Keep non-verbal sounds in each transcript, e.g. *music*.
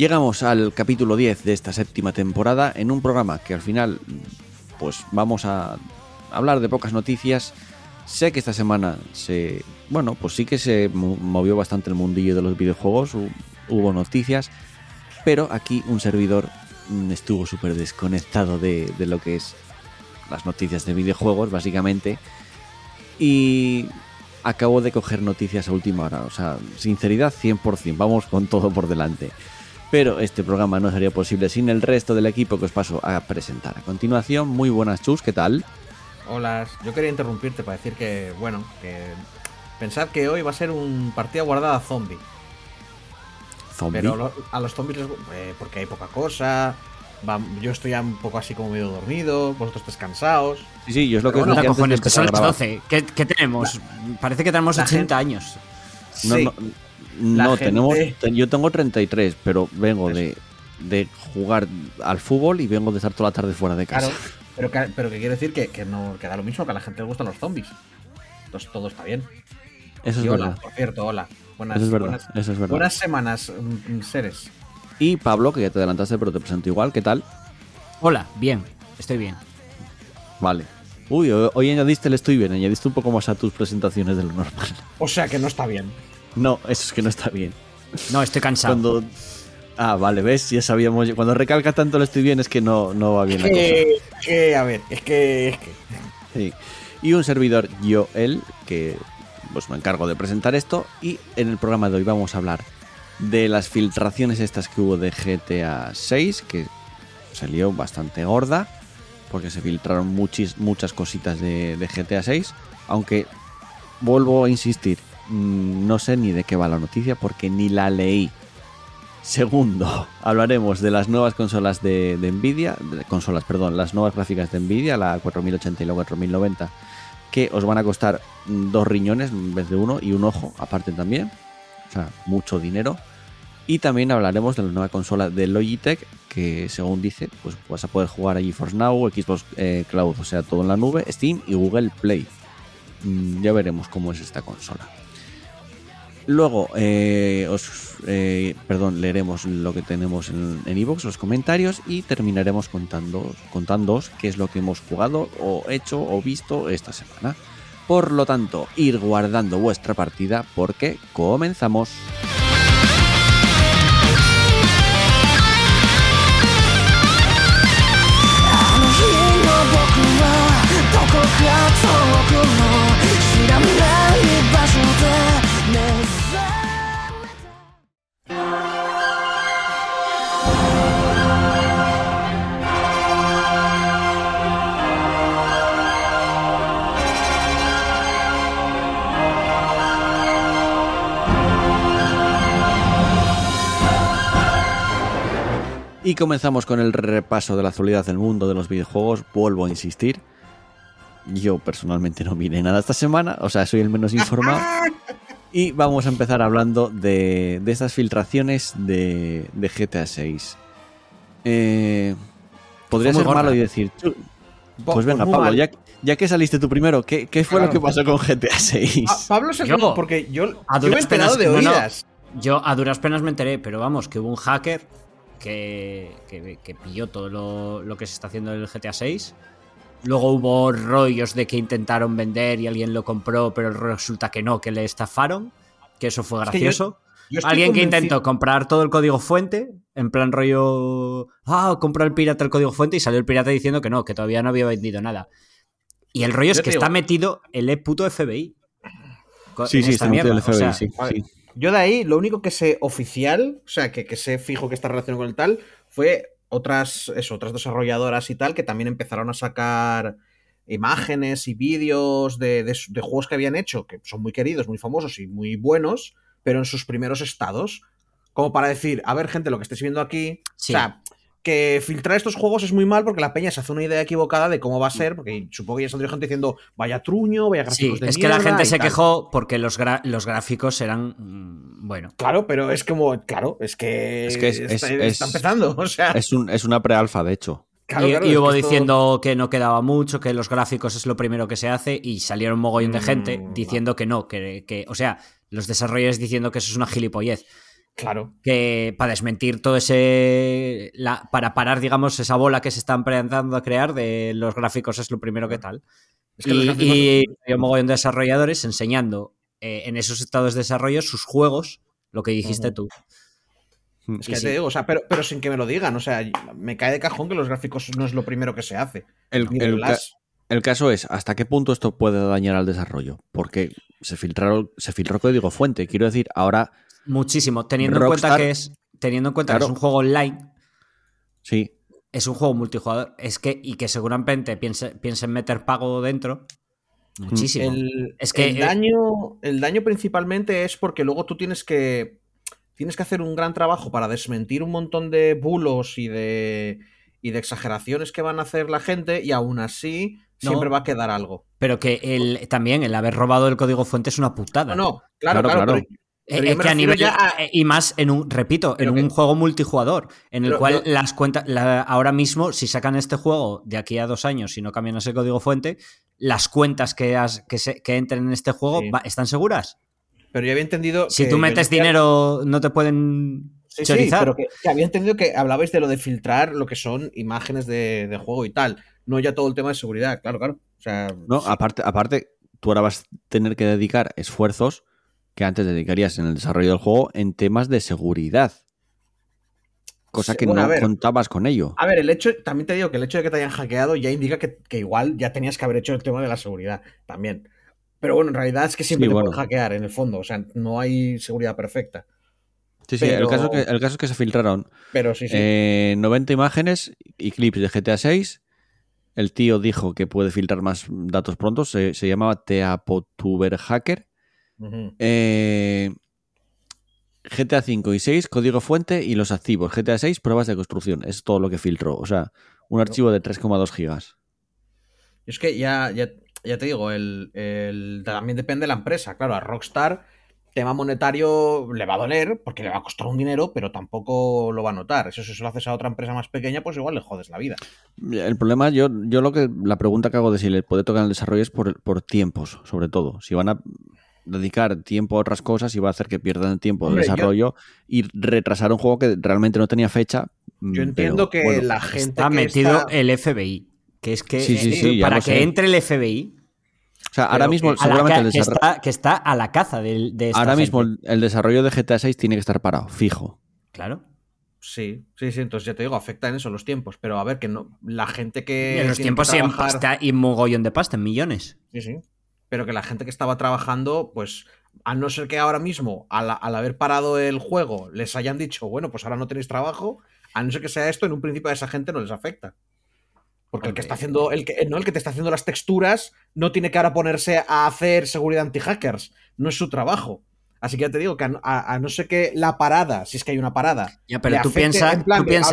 Llegamos al capítulo 10 de esta séptima temporada en un programa que al final pues vamos a hablar de pocas noticias. Sé que esta semana se, bueno, pues sí que se movió bastante el mundillo de los videojuegos, hubo noticias, pero aquí un servidor mm, estuvo súper desconectado de, de lo que es las noticias de videojuegos, básicamente y acabo de coger noticias a última hora. O sea, sinceridad 100%, vamos con todo por delante. Pero este programa no sería posible sin el resto del equipo que os paso a presentar. A continuación, muy buenas chus, ¿qué tal? Hola, yo quería interrumpirte para decir que, bueno, que pensad que hoy va a ser un partida guardada zombie. ¿Zombie? Pero a los zombies, eh, porque hay poca cosa, yo estoy ya un poco así como medio dormido, vosotros descansados. Sí, sí, yo es lo que os cojones, que son las 12. ¿Qué, tenemos? Parece que tenemos 80 años. No, no, no tenemos, yo tengo 33, pero vengo de, de, jugar al fútbol y vengo de estar toda la tarde fuera de casa. Claro, pero, pero que quiere decir que, que, no, que da lo mismo, que a la gente le gustan los zombies. Entonces todo está bien. Eso es verdad. Por cierto, hola. Buenas, eso es verdad, buenas, eso es verdad. buenas semanas, mm, mm, seres. Y Pablo, que ya te adelantaste, pero te presento igual, ¿qué tal? Hola, bien, estoy bien. Vale. Uy, hoy añadiste el estoy bien, añadiste un poco más a tus presentaciones de lo normal. O sea que no está bien. No, eso es que no está bien. No, estoy cansado. Cuando... Ah, vale, ves, ya sabíamos. Cuando recalca tanto el estoy bien es que no, no va bien la cosa. Que, a ver, es que, es que. Sí. Y un servidor, yo, él, que pues me encargo de presentar esto. Y en el programa de hoy vamos a hablar de las filtraciones estas que hubo de GTA 6, que salió bastante gorda, porque se filtraron muchas cositas de, GTA 6, aunque vuelvo a insistir, no sé ni de qué va la noticia porque ni la leí. Segundo, *laughs* hablaremos de las nuevas consolas de, Nvidia, consolas, perdón, las nuevas gráficas de Nvidia, la 4080 y la 4090, que os van a costar dos riñones en vez de uno y un ojo aparte también. O sea, mucho dinero. Y también hablaremos de la nueva consola de Logitech, que según dice, pues vas a poder jugar a GeForce Now, Xbox eh, Cloud, o sea, todo en la nube, Steam y Google Play. Mm, ya veremos cómo es esta consola. Luego, eh, os, eh, perdón, leeremos lo que tenemos en Evox, los comentarios, y terminaremos contando, contándoos qué es lo que hemos jugado o hecho o visto esta semana. Por lo tanto, ir guardando vuestra partida porque comenzamos. Comenzamos con el repaso de la actualidad del mundo de los videojuegos. Vuelvo a insistir. Yo personalmente no miré nada esta semana, o sea, soy el menos informado. *laughs* Y vamos a empezar hablando de, de estas filtraciones de, de GTA 6. Eh, podría ser malo y decir. Pues venga, Pablo, ya, ya, que saliste tú primero, ¿qué, qué fue lo que pasó con GTA 6? Ah, Pablo se yo, porque yo, a duras penas, de oídas. yo a duras penas me enteré, pero vamos, que hubo un hacker que, que, pilló todo lo, lo, que se está haciendo en el GTA 6. Luego hubo rollos de que intentaron vender y alguien lo compró, pero resulta que no, que le estafaron. Que eso fue gracioso. alguien que intentó comprar todo el código fuente, en plan rollo. Ah, compró el pirata el código fuente y salió el pirata diciendo que no, que todavía no había vendido nada. Y el rollo es que está metido el puto FBI. Sí, sí, está metido el FBI, sí. Yo de ahí, lo único que sé oficial, o sea, que, que sé fijo que está relacionado con el tal, fue otras, eso, otras desarrolladoras y tal que también empezaron a sacar imágenes y vídeos de, de, juegos que habían hecho, que son muy queridos, muy famosos y muy buenos, pero en sus primeros estados. como para decir, a ver, gente, lo que estáis viendo aquí. Sí. O sea, que filtrar estos juegos es muy mal porque la peña se hace una idea equivocada de cómo va a ser, porque supongo que ya saldría gente diciendo, vaya truño, vaya Sí, gráficos de es que la gente se tal". quejó porque los, gra- los gráficos eran. mm, Bueno. Claro, pero es como, claro, es que, Es que es- está, es- está empezando, *laughs* o sea, Es, un, es una prealfa, de hecho. claro, y, claro, y es hubo que esto- diciendo que no quedaba mucho, que los gráficos es lo primero que se hace, y salieron un mogollón de Mm, gente va. diciendo que no, que, que- o sea, los desarrolladores diciendo que eso es una gilipollez, Claro, que para desmentir todo ese, la- para parar, digamos, esa bola que se está empezando a crear de los gráficos es lo primero que tal. es que los y, gráficos- y hay un mogollón de desarrolladores enseñando eh, en esos estados de desarrollo sus juegos, lo que dijiste tú. Es que sí. te digo, o sea, pero, pero sin que me lo digan, o sea, me cae de cajón que los gráficos no es lo primero que se hace. El, ca- caso es, ¿hasta qué punto esto puede dañar al desarrollo? Porque se filtraron, se filtró código fuente. Quiero decir, ahora Muchísimo, teniendo en cuenta que es, teniendo en cuenta que es un juego online, sí. es un juego multijugador, es que, y que seguramente piense, piensen meter pago dentro, muchísimo. El, Es que, el daño, el daño principalmente es porque luego tú tienes que tienes que hacer un gran trabajo para desmentir un montón de bulos y de y de exageraciones que van a hacer la gente y aún así No. siempre va a quedar algo. Pero que el, también el haber robado el código fuente es una putada. No, no, claro, Claro, claro, claro. Pero- Eh, es que a nivel ya a- eh, y más en un repito en Pero que- un juego multijugador en el Pero- cual las cuentas la- ahora mismo si sacan este juego de aquí a dos años si no cambian ese código fuente las cuentas que has- que, se- que entren en este juego Sí. va- están seguras pero yo había entendido si que tú metes dinero no te pueden Sí, sí, chorizar pero que, que había entendido que hablabais de lo de filtrar lo que son imágenes de, de juego y tal, no ya todo el tema de seguridad, claro, claro. O sea, No, sí. aparte, aparte, tú ahora vas a tener que dedicar esfuerzos que antes dedicarías en el desarrollo del juego en temas de seguridad. Cosa que bueno, no ver. contabas con ello. A ver, el hecho, también te digo que el hecho de que te hayan hackeado ya indica que, que igual ya tenías que haber hecho el tema de la seguridad también. Pero bueno, en realidad es que siempre Sí, te bueno. pueden hackear en el fondo, o sea, no hay seguridad perfecta. Sí, sí, el, caso es que, el caso es que se filtraron Pero sí, sí. eh, 90 imágenes y clips de GTA 6. El tío dijo que puede filtrar más datos pronto. Se, se llamaba Teapotuber Hacker. Eh, GTA 5 y 6, código fuente y los activos. GTA 6, pruebas de construcción. Es todo lo que filtró. O sea, un archivo de 3,2 gigas. Es que ya, ya, ya te digo, el, el- también depende de la empresa. Claro, a Rockstar, tema monetario le va a doler porque le va a costar un dinero, pero tampoco lo va a notar. Eso si se lo haces a otra empresa más pequeña, pues igual le jodes la vida. El problema, yo, yo lo que la pregunta que hago de si le puede tocar el desarrollo es por, por tiempos, sobre todo. Si van a dedicar tiempo a otras cosas y va a hacer que pierdan el tiempo Hombre, de yo- desarrollo y retrasar un juego que realmente no tenía fecha. Yo entiendo que bueno, la gente está que metido está- el FBI que es que Sí, sí, sí, ya para que sé. entre el FBI O sea, ahora mismo, que- la seguramente el que, desarrollo. está, que está a la caza del- de, esta Ahora gente. mismo el, el desarrollo de GTA 6 tiene que estar parado, fijo. claro Sí, sí, sí, entonces ya te digo, afecta en eso los tiempos. Pero a ver, que no. La gente que. en los tiempos que y en pasta y mogollón de pasta en millones Sí, sí. Pero que la gente que estaba trabajando, pues, a no ser que ahora mismo, al, al haber parado el juego, les hayan dicho, bueno, pues ahora no tenéis trabajo, a no ser que sea esto, en un principio a esa gente no les afecta. Porque el que está haciendo, el que, no, el que te está haciendo las texturas, no tiene que ahora ponerse a hacer seguridad anti-hackers. No es su trabajo. Así que ya te digo que a, a- a no ser que la parada, si es que hay una parada, Ya, pero tú afecte piensa-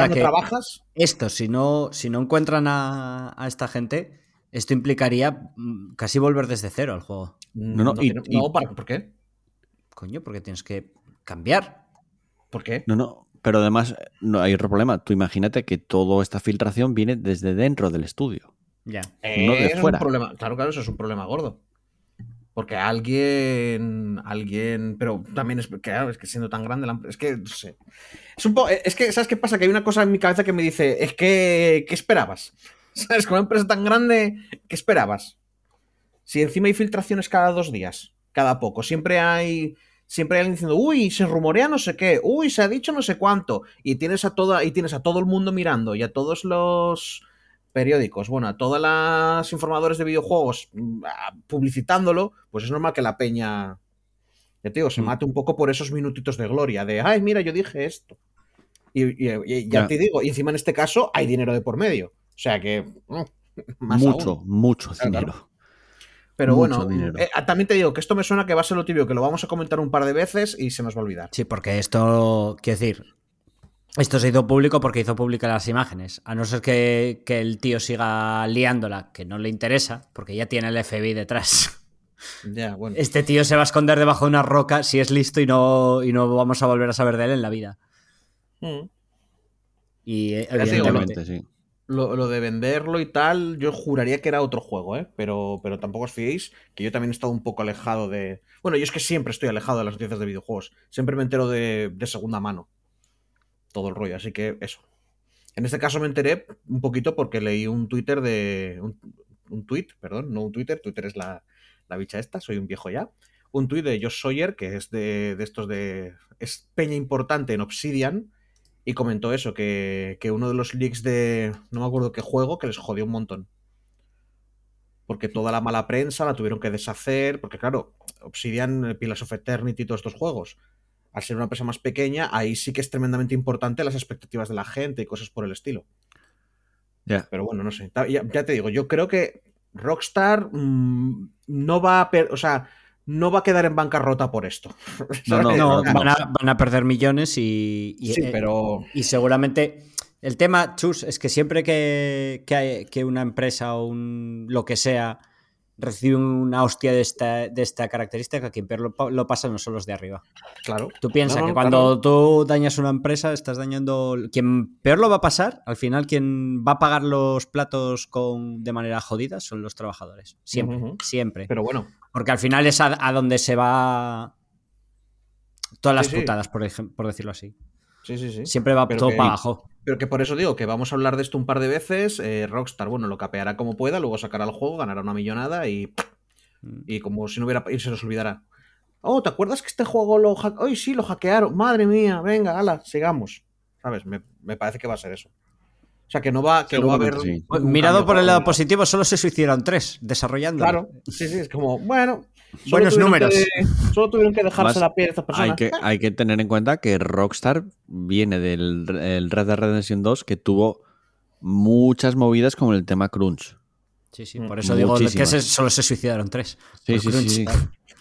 no que- trabajas, esto si no si no encuentran a, a esta gente esto implicaría mm, casi volver desde cero al juego No, no, y- tiene- y- no, ¿para- ¿por qué? coño porque tienes que cambiar ¿Por qué? No, no. Pero además, no hay otro problema. Tú imagínate que toda esta filtración viene desde dentro del estudio. ya No de es fuera. un problema. Claro, claro, eso es un problema gordo. Porque alguien. Alguien. Pero también es. Claro, es que siendo tan grande la. Es que. No sé. Es un poco. Es que, ¿sabes qué pasa? Que hay una cosa en mi cabeza que me dice. Es que. ¿Qué esperabas? *laughs* ¿Sabes? Con una empresa tan grande. ¿Qué esperabas? Si encima hay filtraciones cada dos días. Cada poco. Siempre hay. Siempre hay alguien diciendo, uy, se rumorea no sé qué, uy, se ha dicho no sé cuánto. Y tienes a toda, y tienes a todo el mundo mirando y a todos los periódicos, bueno, a todas las informadores de videojuegos mm, publicitándolo, pues es normal que la peña, ya te digo, se Mm. mate un poco por esos minutitos de gloria, de, ay, mira, yo dije esto. Y, y- y ya Ya. te digo, y encima en este caso hay dinero de por medio. O sea que, mm, *laughs* más mucho, aún. mucho Claro, dinero. claro. Pero Mucho bueno, eh, también te digo que esto me suena que va a ser lo tibio, que lo vamos a comentar un par de veces y se nos va a olvidar. Sí, porque esto, quiero decir, esto se hizo público porque hizo públicas las imágenes. A no ser que, que el tío siga liándola, que no le interesa, porque ya tiene el FBI detrás. *laughs* Ya, bueno. Este tío se va a esconder debajo de una roca si es listo y no, y no vamos a volver a saber de él en la vida. Mm. Y eh, evidentemente. Sí. Lo, lo de venderlo y tal, yo juraría que era otro juego, ¿eh? Pero, pero tampoco os fiéis, que yo también he estado un poco alejado de... Bueno, yo es que siempre estoy alejado de las noticias de videojuegos. Siempre me entero de, de segunda mano. Todo el rollo, así que eso. En este caso me enteré un poquito porque leí un Twitter de... Un, un tweet, perdón, no un Twitter, Twitter es la, la bicha esta, soy un viejo ya. Un tweet de Josh Sawyer, que es de, de estos de... Es peña importante en Obsidian, y comentó eso, que, que uno de los leaks de. No me acuerdo qué juego, que les jodió un montón. Porque toda la mala prensa la tuvieron que deshacer. Porque, claro, Obsidian, Pillars of Eternity y todos estos juegos. Al ser una empresa más pequeña, ahí sí que es tremendamente importante las expectativas de la gente y cosas por el estilo. Ya. Pero bueno, no sé. Ya, ya te digo, yo creo que Rockstar mm, no va a. per- o sea, no va a quedar en bancarrota por esto. *laughs* No, no, van a, van a perder millones y, y- Sí, eh, pero. y seguramente el tema, Chus, es que siempre que, que, hay- que una empresa o un, lo que sea recibe una hostia de esta, de esta característica, quien peor lo, pa- lo pasa no son los de arriba. Claro. Tú piensas No, que cuando claro. tú dañas una empresa, estás dañando. Quien peor lo va a pasar, al final, quien va a pagar los platos con, de manera jodida son los trabajadores. Siempre, siempre. Pero bueno. Porque al final es a, a donde se va todas las Sí, sí. putadas, por, por decirlo así. Sí, sí, sí. Siempre va Pero todo que- para abajo. Pero que por eso digo que vamos a hablar de esto un par de veces. eh, Rockstar, bueno, lo capeará como pueda, luego sacará el juego, ganará una millonada y, Mm. y como si no hubiera. y se nos olvidará. Oh, ¿te acuerdas que este juego lo hackearon? ¡Ay, sí, lo hackearon! ¡Madre mía! Venga, ala, sigamos. ¿Sabes? Me, me parece que va a ser eso. O sea, que no va, que no va a haber. Sí. Pues, Mirado por el lado positivo, solo se suicidaron tres desarrollando. Claro, sí, sí, es como, bueno. Buenos números. que- solo tuvieron que dejarse Además, la piel a estas personas. Hay que, hay que tener en cuenta que Rockstar viene del el Red Dead Redemption 2 que tuvo muchas movidas con el tema crunch. Sí, sí, Mm. por eso digo que se- solo se suicidaron tres. Sí, sí, sí, crunch. sí.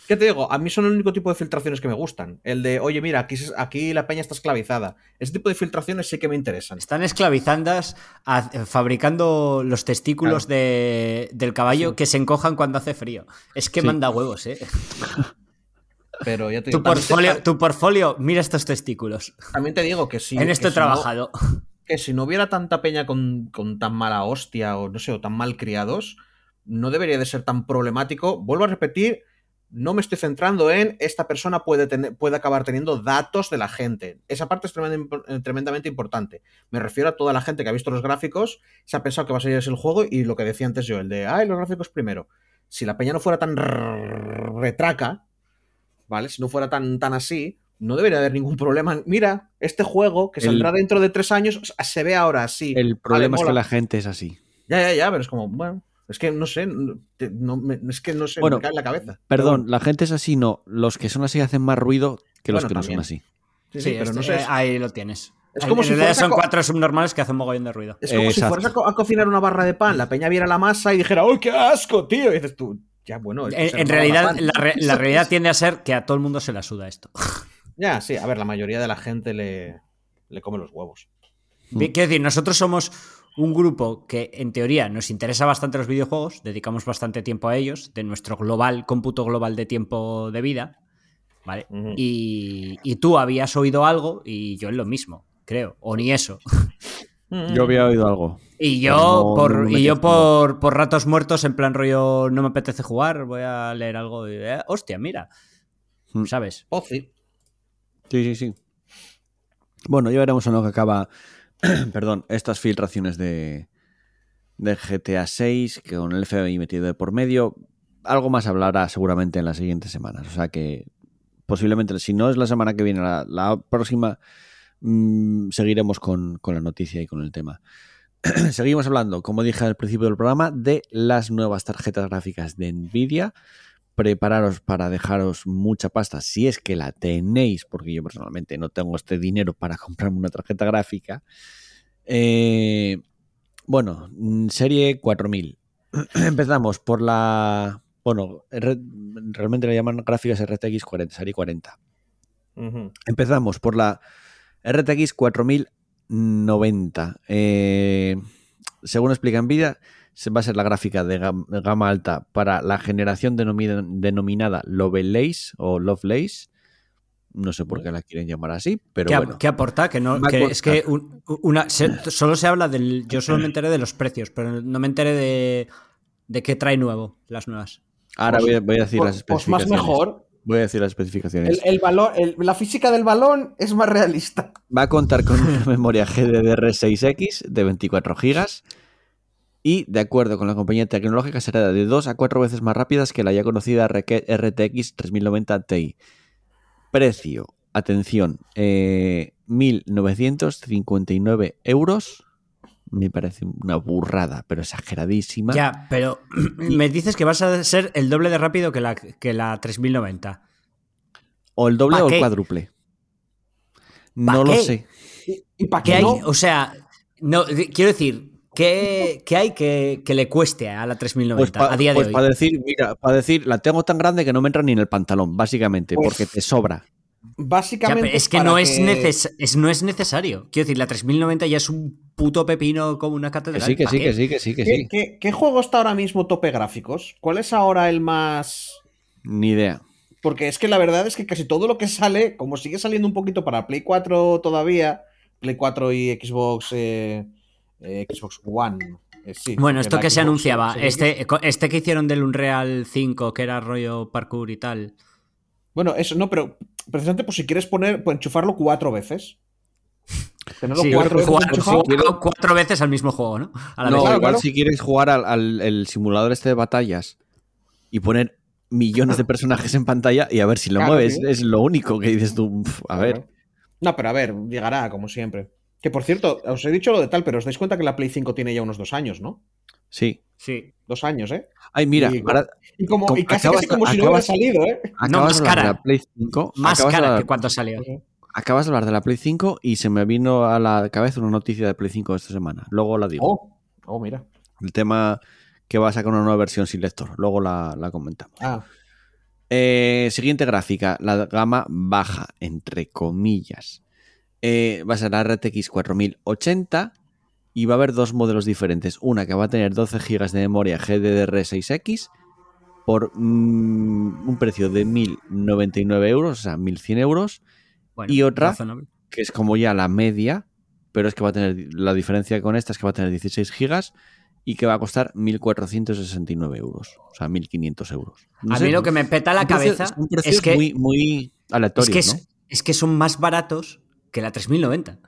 ¿Qué te digo? A mí son el único tipo de filtraciones que me gustan. El de, oye, mira, aquí, aquí la peña está esclavizada. Ese tipo de filtraciones sí que me interesan. Están esclavizandas, a- fabricando los testículos de- del caballo que se encojan cuando hace frío. Es que Sí. manda huevos, ¿eh? Pero ya te digo, Tu te- portfolio, tu portfolio, mira estos testículos. También te digo que sí. en esto he si no- trabajado. que si no hubiera tanta peña con, con tan mala hostia o no sé, o tan mal criados, no debería de ser tan problemático. Vuelvo a repetir, no me estoy centrando en esta persona puede, tener, puede acabar teniendo datos de la gente. Esa parte es tremenda- eh, tremendamente importante. Me refiero a toda la gente que ha visto los gráficos, se ha pensado que va a salir ese el juego y lo que decía antes yo, el de, ay, los gráficos primero. Si la peña no fuera tan retraca, ¿vale? Si no fuera tan, tan así, no debería haber ningún problema. Mira, este juego que El- saldrá dentro de tres años se ve ahora así. El problema Vale, es que la gente es así. Ya, ya, ya, pero es como, bueno, es que no sé, no, te- no me- es que no sé, Bueno, me cae en la cabeza. Perdón, la gente es así, no. Los que son así hacen más ruido que los Bueno, que no son así. sí, sí, pero este- no sé. eh, ahí lo tienes. es como en si realidad fueras son cuatro subnormales que hacen mogollón de ruido. es como si fueras a, co- a cocinar una barra de pan, la peña viera la masa y dijera, ¡ay, qué asco, tío! Y dices tú, ya, bueno. En, en realidad, la, re- la *laughs* realidad tiende a ser que a todo el mundo se la suda esto. *laughs* Ya, sí, a ver, la mayoría de la gente le, le come los huevos. Quiero decir, nosotros somos un grupo que en teoría nos interesa bastante los videojuegos, dedicamos bastante tiempo a ellos, de nuestro global, cómputo global de tiempo de vida, ¿vale? Y, y tú habías oído algo y yo en lo mismo, creo, o ni eso. Mm. Yo había oído algo. Y yo, no- por, no y yo por, por ratos muertos, en plan rollo, no me apetece jugar, voy a leer algo y, eh, hostia, mira, Mm. ¿sabes? Pozzi. Sí, sí, sí. Bueno, ya veremos en lo que acaba, *clears throat* perdón, estas filtraciones de, GTA 6, que con el FBI metido de por medio. Algo más hablará seguramente en las siguientes semanas. O sea que posiblemente, si no es la semana que viene, la, la próxima, mm, seguiremos con, con la noticia y con el tema. *clears throat* Seguimos hablando, como dije al principio del programa, de las nuevas tarjetas gráficas de Nvidia prepararos para dejaros mucha pasta si es que la tenéis, porque yo personalmente no tengo este dinero para *laughs* comprarme una tarjeta gráfica. Eh, bueno, mm, serie 4000. *clears throat* Empezamos por la Bueno, realmente le llaman gráficas RTX 40, serie 40. Ujú. Empezamos por la RTX 4090. Eh, según explica Nvidia, se va a ser la gráfica de gam- de gama alta para la generación denomina- denominada Lovelace o Lovelace. No sé por qué la quieren llamar así, pero ¿Qué, bueno. qué aporta? Que no, que es que un- una, se- solo se habla del. Yo solo me enteré de los precios, pero no me enteré de, de qué trae nuevo las nuevas. Ahora voy a, voy a decir las pues más especificaciones. mejor. Voy a decir las especificaciones. El, el- la física del balón es más realista. Va a contar con una *laughs* memoria GDDR6X de 24 GB y, de acuerdo con la compañía tecnológica, será de 2 a 4 veces más rápidas que la ya conocida RTX 3090 Ti. Precio, atención, eh, 1.959 euros. Me parece una burrada, pero exageradísima. Ya, pero me dices que vas a ser el doble de rápido que la, que la 3090. O el doble ¿Pa o el qué? cuádruple. ¿Pa No lo qué? sé. ¿Y, y para ¿Qué hay? no? O sea, no, quiero decir, ¿qué, qué hay que, que le cueste a la 3090 Pues, pa- a día de pues hoy? para decir, mira, para decir, la tengo tan grande que no me entra ni en el pantalón, básicamente, Pues- porque te sobra. Básicamente. pero es que no es, neces- es- no es necesario. Quiero decir, la 3090 ya es un puto pepino como una Que catedral. sí, que ¿Pa sí, que sí, que sí, que ¿Qué, sí. qué- qué juego está ahora mismo tope gráficos? ¿Cuál es ahora el más.? Ni idea. Porque es que la verdad es que casi todo lo que sale, como sigue saliendo un poquito para Play 4 todavía, Play 4 y Xbox, eh, Xbox One. eh, sí, Bueno, esto que se anunciaba, este, este que hicieron del Unreal 5, que era rollo parkour y tal. Bueno, eso no, pero precisamente pues si quieres poner, pues enchufarlo cuatro veces. Tenerlo Sí, cuatro veces jugar, enchufado. jugar cuatro veces al mismo juego, ¿no? A la No, vez. claro, igual claro. si quieres jugar al, al- el simulador este de batallas y poner millones de personajes en pantalla y a ver si lo Claro, mueves, sí. es lo único que dices tú. "Uf, a ver. No, pero a ver, llegará, como siempre. Que por cierto, os he dicho lo de tal, pero os dais cuenta que la Play 5 tiene ya unos dos años, ¿no? Sí. Sí. Dos años, ¿eh? Ay, mira, Y- ahora Y, como, Como- y casi, acabas- casi como si no hubiera salido, ¿eh? No, más de hablar cara. de la Play 5. Más cara hablar- que cuando salió. Acabas de hablar de la Play 5 y se me vino a la cabeza una noticia de Play 5 de esta semana. Luego la digo. Oh, oh, mira. El tema que va a sacar una nueva versión sin lector. Luego la, la comentamos. Ah, Eh, siguiente gráfica, la gama baja, entre comillas. Eh, va a ser la RTX 4080 y va a haber dos modelos diferentes. Una que va a tener 12 GB de memoria GDDR6X por mm, un precio de 1.099 euros, o sea, 1.100 euros, Bueno, Y otra- razonable. que es como ya la media, pero es que va a tener la diferencia con esta es que va a tener 16 GB y que va a costar 1.469 euros, o sea, 1.500 euros. No a sé, mí lo que me peta la un precio- cabeza un precio es que, muy, muy es, aleatorio, que ¿no? es, es que son más baratos que la 3090.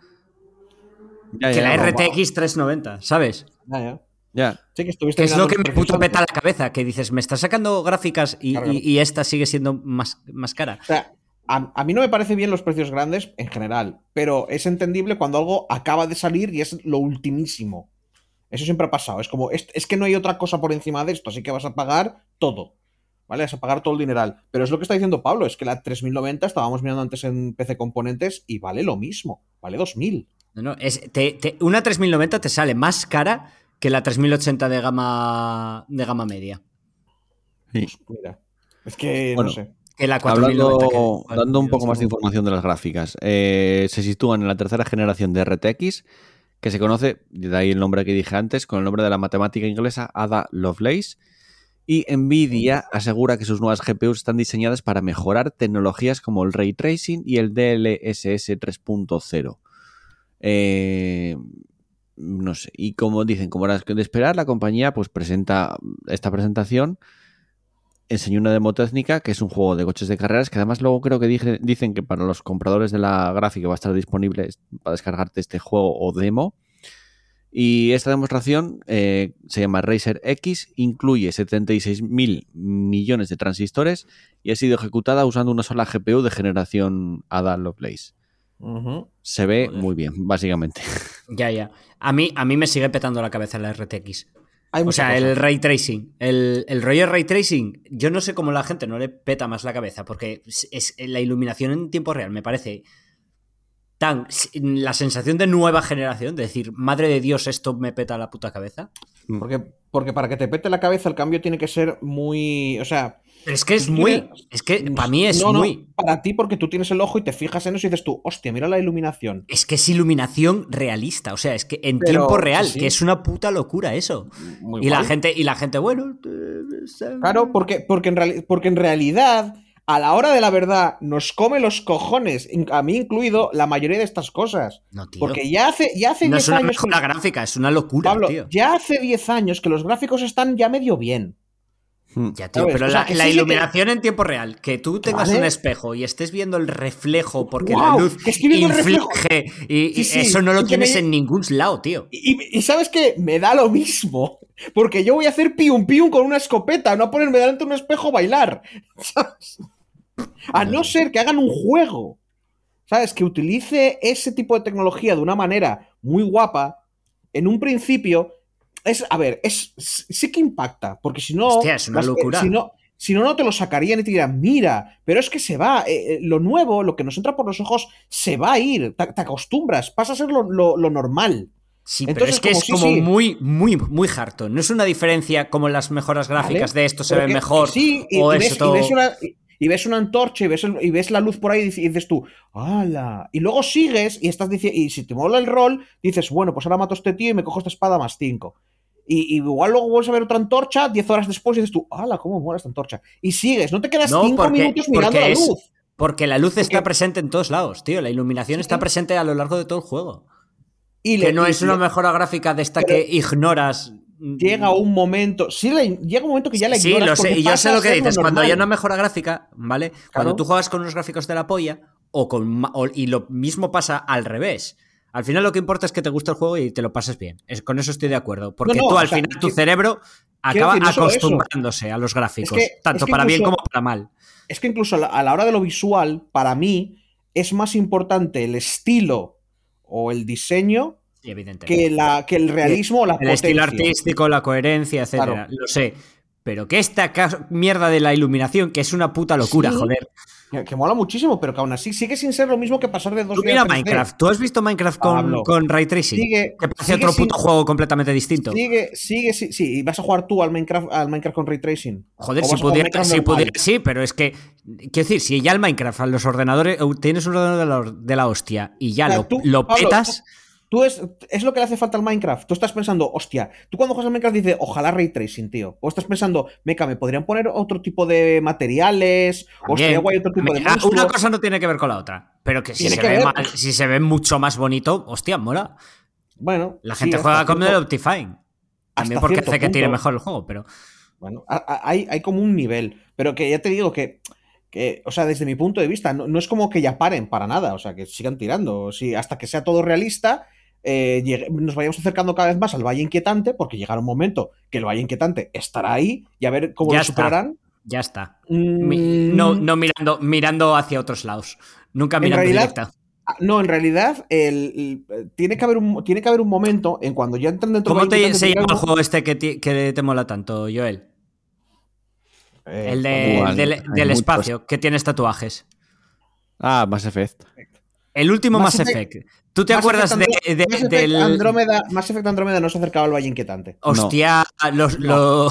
Ya, que ya, la no, RTX 390, ¿sabes? ya, ya. Ya. Sí, que estuviste Que es lo que me puto peta la cabeza, que dices, me estás sacando gráficas y, Claro, claro. y- y esta sigue siendo más, más cara. O sea, a, a mí no me parece bien los precios grandes en general, pero es entendible cuando algo acaba de salir y es lo ultimísimo. Eso siempre ha pasado. Es como, es, es que no hay otra cosa por encima de esto, así que vas a pagar todo. ¿Vale? Vas a pagar todo el dineral. Pero es lo que está diciendo Pablo, es que la 3090 estábamos mirando antes en PC Componentes y vale lo mismo. Vale 2000. No, no, es, te- te- una 3090 te sale más cara que la 3080 de gama, de gama media. Sí. Mira. Es que Bueno, no sé. Que la 4090. Hablando, que- dando un poco más de información de las gráficas, eh, se sitúan en la tercera generación de RTX, que se conoce, de ahí el nombre que dije antes, con el nombre de la matemática inglesa Ada Lovelace. Y Nvidia asegura que sus nuevas GPUs están diseñadas para mejorar tecnologías como el ray tracing y el DLSS 3.0. Eh, no sé. Y como dicen, como era de esperar, la compañía pues presenta esta presentación enseñó una demo técnica que es un juego de coches de carreras que además luego creo que dicen que para los compradores de la gráfica va a estar disponible para descargarte este juego o demo. Y esta demostración eh, se llama Racer X, incluye 76 mil millones de transistores y ha sido ejecutada usando una sola GPU de generación Ada Lovelace. Se ve Joder. muy bien, básicamente. *laughs* Ya, ya. A mí, a mí me sigue petando la cabeza la RTX. Hay O sea, cosa. el ray tracing. El, el rollo ray tracing, yo no sé cómo la gente no le peta más la cabeza, porque es, es- la iluminación en tiempo real me parece tan. La sensación de nueva generación, de decir, madre de Dios, esto me peta la puta cabeza. Mm. Porque, porque para que te pete la cabeza el cambio tiene que ser muy. O sea. Es que es muy. Es que para mí es No, no, muy. para ti, porque tú tienes el ojo y te fijas en eso y dices tú, hostia, mira la iluminación. Es que es iluminación realista, o sea, es que en Pero, tiempo real, sí, sí. que es una puta locura eso. Muy Y la gente, y la gente, bueno. Claro, porque, porque, en porque en realidad, a la hora de la verdad, nos come los cojones, a mí incluido, la mayoría de estas cosas. No, tío. Porque ya hace, ya hace no 10 es una años. que- gráfica, es una locura, Pablo, tío. ya hace 10 años que los gráficos están ya medio bien. Mm. Ya, tío, ¿sabes? pero O sea, la, que la sí, sí que- iluminación en tiempo real, que tú tengas Vale. un espejo y estés viendo el reflejo porque la luz inflige y, Sí, y sí, eso no lo tienes me- en ningún lado, tío. Y, y sabes que me da lo mismo. Porque yo voy a hacer pium pium con una escopeta, no a ponerme delante de un espejo a bailar. *laughs* ¿Sabes? A no ser que hagan un juego. ¿Sabes? Que utilice ese tipo de tecnología de una manera muy guapa. En un principio. Es, a ver, es, sí que impacta. Porque si no. Hostia, es una locura. Si no, si no, no te lo sacarían y te dirían, mira, pero es que se va, eh, eh, lo nuevo, lo que nos entra por los ojos, se va a ir, te, te acostumbras, pasa a ser lo, lo- lo normal. Sí, pero Entonces, es que como es como sí. muy, muy, muy harto. No es una diferencia como en las mejoras gráficas ¿Vale? de esto se Pero ve que- mejor Sí, y, o y ves, y ves una, y- ves una antorcha y ves, el- y ves la luz por ahí y dices, y dices tú, ¡hala! Y luego sigues y estás diciendo, y si te mola el rol, dices, bueno, pues ahora mato a este tío y me cojo esta espada más 5. Y, y igual luego vuelves a ver otra antorcha 10 horas después y dices tú, ¡hala! ¿Cómo mola esta antorcha? Y sigues, no te quedas No, 5 porque- minutos mirando la es- luz. Porque la luz está Porque- presente en todos lados, tío. La iluminación Sí, está presente a lo largo de todo el juego. Y que le- no y es una mejora gráfica de esta Pero- que ignoras. Llega un momento, sí, le- llega un momento que ya la Sí, lo sé, y yo sé lo que dices. Cuando hay una mejora gráfica, ¿vale? Cuando tú juegas con unos gráficos de la polla, o con o- y lo mismo pasa al revés. Al final lo que importa es que te guste el juego y te lo pases bien. Es- con eso estoy de acuerdo. Porque No, no, tú al sea, final tu que- cerebro acaba decir, eso. acostumbrándose a los gráficos. Es que- tanto es que para bien como para mal. es que incluso a la, a la hora de lo visual, para mí, es más importante el estilo o el diseño Sí, evidentemente. que, la, que el realismo la el potencia. estilo artístico, la coherencia, etcétera. Claro. Lo sé. Pero que esta mierda de la iluminación, que es una puta locura, Sí. joder. Que, mola muchísimo, pero que aún así sigue sin ser lo mismo que pasar de 2 Tú mira Minecraft. ¿Tú has visto Minecraft con, Pablo, con Ray Tracing? sigue- que parece sigue otro puto juego completamente distinto. Sigue, sigue, sí, sí, y vas a jugar tú al Minecraft, al Minecraft con Ray Tracing. Joder, si pudiera, si pudiera, sí, pero es que, quiero decir, si ya el Minecraft los ordenadores, uh, tienes un ordenador de la, de la hostia y ya O sea, lo, tú, lo Pablo, petas, Tú es, es lo que le hace falta al Minecraft. Tú estás pensando, hostia, tú cuando juegas al Minecraft dices, ojalá Ray Tracing, tío. O estás pensando, meca, me podrían poner otro tipo de materiales, o También. estaría guay otro tipo de Ah, una cosa no tiene que ver con la otra. Pero que si, se que ve, mal- si se ve mucho más bonito, hostia, mola. Bueno, La gente juega con el Optifine. También porque hace que tire mejor el juego, pero. Bueno, hay, hay como un nivel, pero que ya te digo que, que, o sea, desde mi punto de vista, no, no es como que ya paren para nada, o sea, que sigan tirando. Sí, hasta que sea todo realista, eh, llegue- nos vayamos acercando cada vez más al Valle Inquietante, porque llegará un momento que el Valle Inquietante estará ahí y a ver cómo Ya lo está. superarán. Ya está. Mi- Mm, No, no mirando, mirando hacia otros lados. Nunca En mirando realidad, directa. ah, No, en realidad, el, el- tiene, que haber un, tiene que haber un momento en cuando ya entran dentro ¿Cómo te, se llama el juego este que, ti- que te mola tanto, Joel? eh, El, de- igual, el del, del muchos. espacio, que tienes tatuajes. Ah, Mass Effect. El último Mass, Mass Effect. ¿Tú te Mass acuerdas de, Effect Andro- de- Mass Effect del. Andrómeda, Mass Effect Andrómeda no se acercaba al Valle Inquietante. Hostia, los, lo-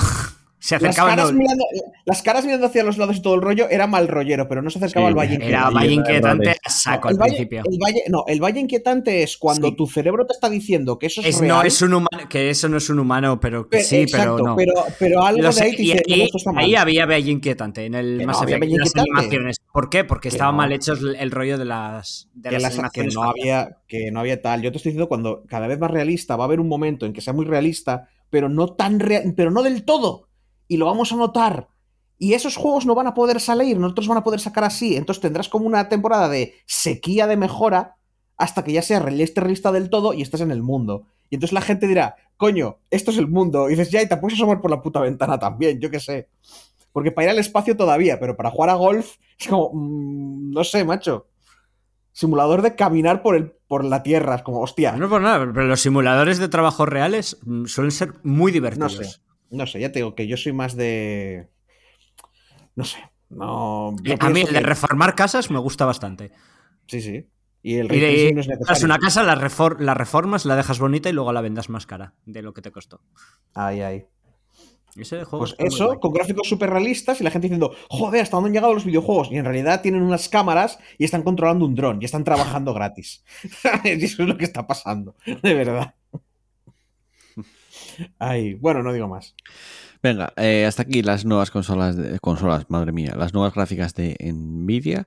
se Las acercaban. caras, no, mirando, las caras mirando hacia los lados y todo el rollo era mal rollero, pero no se acercaba Sí, al Valle era Inquietante. Valle era Inquietante errores. a saco el, al valle, principio. el valle- no, el Valle Inquietante es cuando Sí. tu cerebro te está diciendo que eso es, Es- real. no es un humano, que eso no es un humano, pero que pero- sí, exacto, pero no. pero, pero algo Lo de ahí te y dice, no, ahí, esto está mal. ahí había Valle Inquietante en el Que Mass no Valle las Inquietante. animaciones. ¿Por qué? Porque Que estaban no. mal hechos el, el rollo de las, de que, las las- que animaciones. no había que no había tal. Yo te estoy diciendo cuando cada vez más realista va a haber un momento en que sea muy realista, pero no tan real, pero no del todo. Y lo vamos a notar. Y esos juegos no van a poder salir, nosotros van a poder sacar así. Entonces tendrás como una temporada de sequía de mejora hasta que ya sea realista realista del todo y estés en el mundo. Y entonces la gente dirá, coño, esto es el mundo. Y dices, ya, y te puedes asomar por la puta ventana también, yo qué sé. Porque para ir al espacio todavía, pero para jugar a golf es como, mm, no sé, macho. Simulador de caminar por, el, por la tierra, es como, hostia. No por nada, pero los simuladores de trabajos reales mm, suelen ser muy No divertidos. sé, no sé, ya te digo que yo soy más de. No sé, no. a mí el de que- reformar casas me gusta bastante. Sí, sí. Y el Y de- no es necesario. una casa, la, refor- la reformas, la dejas bonita y luego la vendas más cara de lo que te costó. Ahí, ahí. Ese juego Pues eso, con gráficos súper realistas y la gente diciendo, joder, ¿hasta dónde han llegado los videojuegos? Y en realidad tienen unas cámaras y están controlando un dron y están trabajando *laughs* gratis. *laughs* eso es lo que está pasando, de verdad. Ay, bueno, no digo más. Venga, eh, hasta aquí las nuevas consolas, de, consolas, madre mía, las nuevas gráficas de Nvidia.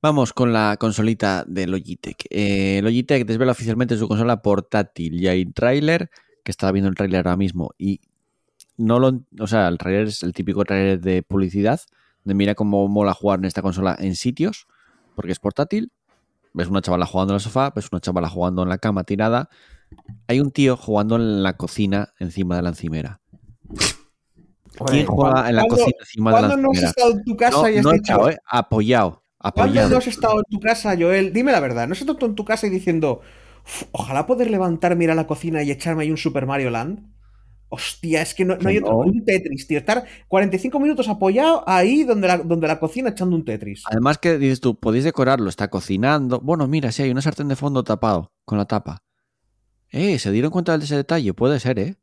Vamos con la consolita de Logitech. Eh, Logitech desvela oficialmente su consola portátil. Ya hay tráiler, que estaba viendo el tráiler ahora mismo y no lo, o sea, el tráiler es el típico tráiler de publicidad, de mira cómo mola jugar en esta consola en sitios, porque es portátil. Ves una chavala jugando en el sofá, ves una chavala jugando en la cama tirada. Hay un tío jugando en la cocina encima de la encimera. ¿Quién juega en la ¿Cuándo- cocina encima de la ¿Cuándo no has encimera? estado en tu casa No, y has no he dicho, echado, eh, apoyado, ¿Cuándo no has estado en tu casa, Joel? Dime la verdad, ¿no has estado en tu casa y diciendo, "Uf, ojalá poder levantarme, ir a la cocina y echarme ahí un Super Mario Land? Hostia, es que no, hay otro. no. Un Tetris, tío. Estar 45 minutos apoyado ahí donde la, donde la cocina echando un Tetris. Además que dices tú, podéis decorarlo, está cocinando. Bueno, mira, sí, hay una sartén de fondo tapado, con la tapa. Eh, ¿se dieron cuenta de ese detalle? Puede ser, ¿eh?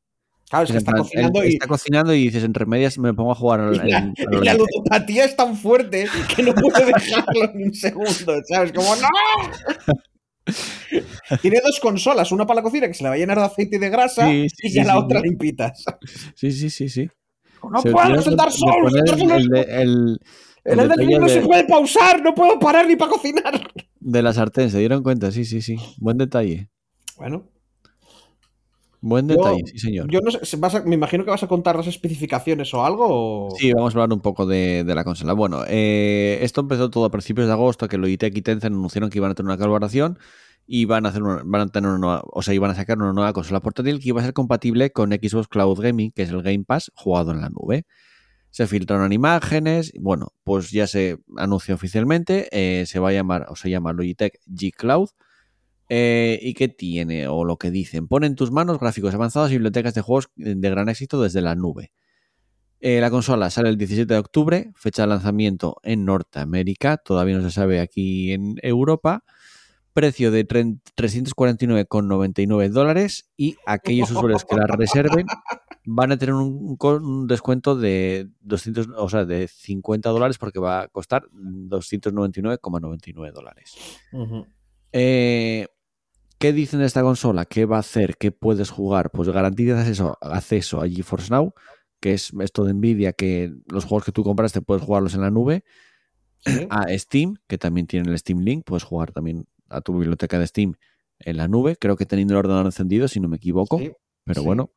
Claro, es que En está plan, cocinando y, Está cocinando y dices, entre medias me pongo a jugar al, *laughs* y la, al- y al- la ludopatía es tan fuerte que no puede *laughs* dejarlo ni un segundo, ¿sabes? Como, ¡no! Tiene dos consolas, una para la cocina que se le va a llenar de aceite y de grasa Sí, sí, y sí, ya la otra limpitas. Sí, sí, sí, sí. ¡No Se puedo! ¡Es el Dark Souls! ¡El el, el no de- se puede pausar, no puedo parar ni para cocinar. de la sartén, se dieron cuenta, sí, sí, sí. Buen detalle. Bueno, Buen Yo- detalle, sí, señor. yo no sé, vas a- me imagino que vas a contar las especificaciones o algo. O... Sí, vamos a hablar un poco de, de la consola. Bueno, eh, esto empezó todo a principios de agosto, que Logitech y Tencent anunciaron que iban a tener una colaboración y van a hacer una, van a tener una nueva, o sea, iban a sacar una nueva consola portátil que iba a ser compatible con Xbox Cloud Gaming, que es el Game Pass jugado en la nube. Se filtraron imágenes, bueno, pues ya se anunció oficialmente, eh, se va a llamar, o se llama Logitech G Cloud. Eh, ¿Y qué tiene? O lo que dicen. Pone en tus manos gráficos avanzados y bibliotecas de juegos de gran éxito desde la nube. Eh, la consola sale el 17 de octubre, fecha de lanzamiento en Norteamérica, todavía no se sabe aquí en Europa. Precio de tren- 349,99 dólares y aquellos usuarios que la reserven van a tener un, descuento de 200, o sea, de 50 dólares porque va a costar 299,99 dólares. Ujú. Eh, ¿Qué dicen de esta consola? ¿Qué va a hacer? ¿Qué puedes jugar? Pues garantizas acceso, acceso a GeForce Now, que es esto de Nvidia, que los juegos que tú compras te puedes jugarlos en la nube. Sí. A Steam, que también tiene el Steam Link, puedes jugar también a tu biblioteca de Steam en la nube. Creo que teniendo el ordenador encendido, si no me equivoco. Sí, pero sí. bueno,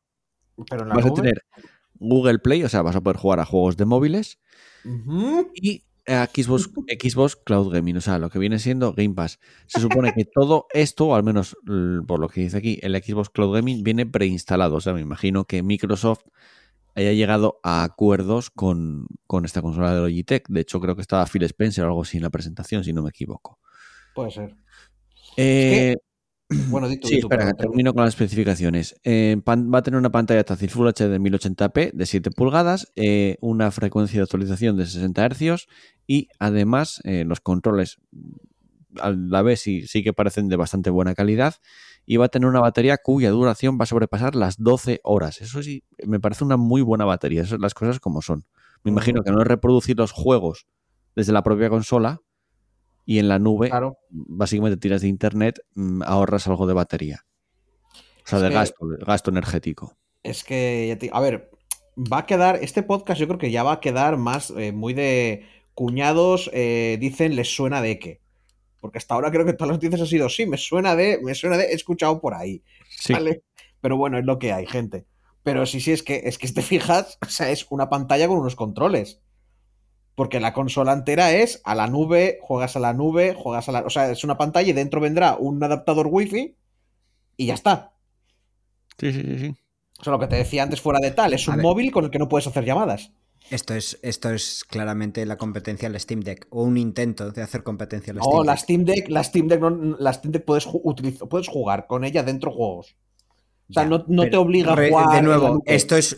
Pero en la vas a tener Google Play, o sea, vas a poder jugar a juegos de móviles y Xbox, Xbox Cloud Gaming, o sea, lo que viene siendo Game Pass. Se supone que todo esto, o al menos por lo que dice aquí, el Xbox Cloud Gaming viene preinstalado. O sea, me imagino que Microsoft haya llegado a acuerdos con, con esta consola de Logitech. De hecho, creo que estaba Phil Spencer o algo así en la presentación, si no me equivoco. Puede ser. Eh, Bueno, di tú, Sí, di tú, espera, que perdón, termino con las especificaciones. Eh, va a tener una pantalla táctil Full HD de 1080p de 7 pulgadas, eh, una frecuencia de actualización de 60 Hz y además eh, los controles a la vez sí, sí que parecen de bastante buena calidad y va a tener una batería cuya duración va a sobrepasar las 12 horas. Eso sí, me parece una muy buena batería, esas son las cosas como son. Me imagino que no es reproducir los juegos desde la propia consola y en la nube Claro. básicamente tiras de internet, mm, ahorras algo de batería. O sea, Es de que- gasto, de gasto energético. Es que, ya te- a ver, va a quedar, este podcast yo creo que ya va a quedar más eh, muy de cuñados, eh, dicen, les suena de qué. Porque hasta ahora creo que todas las noticias han sido, sí, me suena de, me suena de, he escuchado por ahí. Sí, ¿vale? Pero bueno, es lo que hay, gente. Pero sí, sí, es que, es que te fijas, o sea, es una pantalla con unos controles. Porque la consola entera es a la nube, juegas a la nube, juegas a la. O sea, es una pantalla y dentro vendrá un adaptador wifi y ya está. sí, sí, sí, sí. O sea, lo que te decía antes fuera de tal, es A un ver. móvil con el que no puedes hacer llamadas. Esto es, esto es claramente la competencia al Steam Deck, o un intento de hacer competencia al No, Steam la Deck. Steam Deck, la Steam Deck, no- la Steam Deck puedes, puedes jugar con ella dentro de juegos. O sea, Ya, no, no te obliga a jugar. De la nuevo, esto es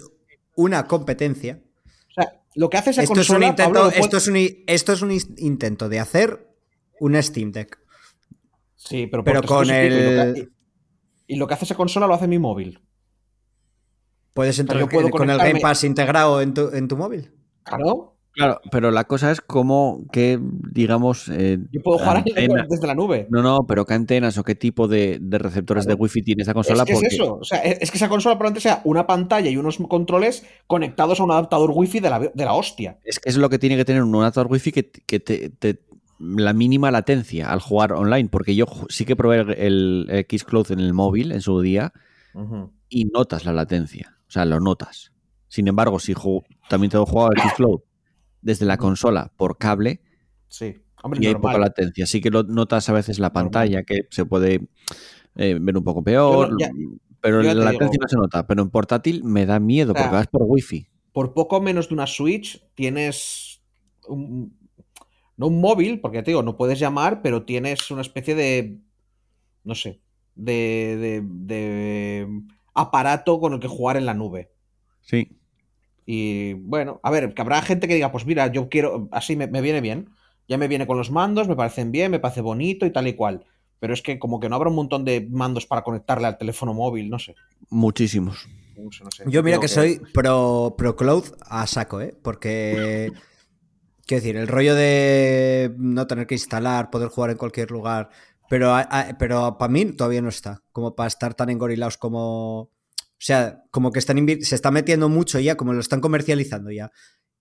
una competencia. Lo que hace esa Esto es, un consola, intento, Pablo, esto, es un, esto es un intento de hacer una Steam Deck. Sí, pero, Pero con 300 y lo el- que- Y lo que hace esa consola lo hace mi móvil. Puedes entrar yo puedo con el Game Pass integrado en tu, en tu móvil. Claro. Claro, pero la cosa es como que, digamos... eh, Yo puedo jugar antena- desde la nube. No, no, pero qué antenas o qué tipo de, de receptores Claro. de wifi tiene esa consola. es que porque es eso. O sea, es, que esa consola probablemente sea una pantalla y unos controles conectados a un adaptador wifi de la, de la hostia. Es que es lo que tiene que tener un adaptador wifi que, que te, te- la mínima latencia al jugar online. Porque yo sí que probé el, el Xcloud en el móvil en su día y notas la latencia. O sea, lo notas. Sin embargo, si también tengo jugado el Xcloud desde la consola por cable Sí. Hombre, y hay poca latencia. Sí que lo notas a veces la pantalla, que se puede eh, ver un poco peor. Yo ya- pero la te latencia digo. no se nota. Pero en portátil me da miedo O sea, porque vas por wifi. Por poco menos de una Switch tienes un, no un móvil, porque te digo, no puedes llamar, pero tienes una especie de, no sé, de, de- de aparato con el que jugar en la nube. Sí. Y bueno, a ver, que habrá gente que diga, pues mira, yo quiero, así me, me viene bien. Ya me viene con los mandos, me parecen bien, me parece bonito y tal y cual. Pero es que como que no habrá un montón de mandos para conectarle al teléfono móvil, no sé. Muchísimos. No sé, no sé. Yo mira que soy pro, pro cloud a saco, ¿eh? Porque, *laughs* quiero decir, el rollo de no tener que instalar, poder jugar en cualquier lugar, pero, a- a- pero para mí todavía no está, como para estar tan engorilados como... O sea, como que están se está metiendo mucho ya, como lo están comercializando ya.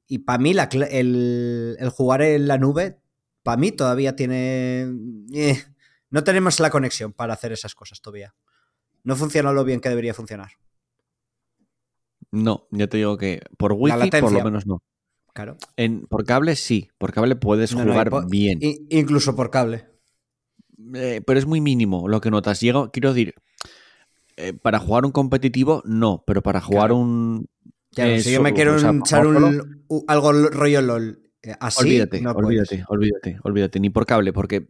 Y para mí la el, el jugar en la nube, para mí todavía tiene... eh, no tenemos la conexión para hacer esas cosas todavía. No funciona lo bien que debería funcionar. No, ya te digo que por wifi por lo menos no. Claro. En, por cable sí, por cable puedes No, jugar bien. incluso por cable. Eh, pero es muy mínimo lo que notas. Llega, quiero decir, eh, para jugar un competitivo, no, pero para jugar Claro. un. Eh, si yo me quiero o sea, echar un, algo rollo LOL eh, así, olvídate, no puedes. olvídate, olvídate, olvídate, ni por cable, porque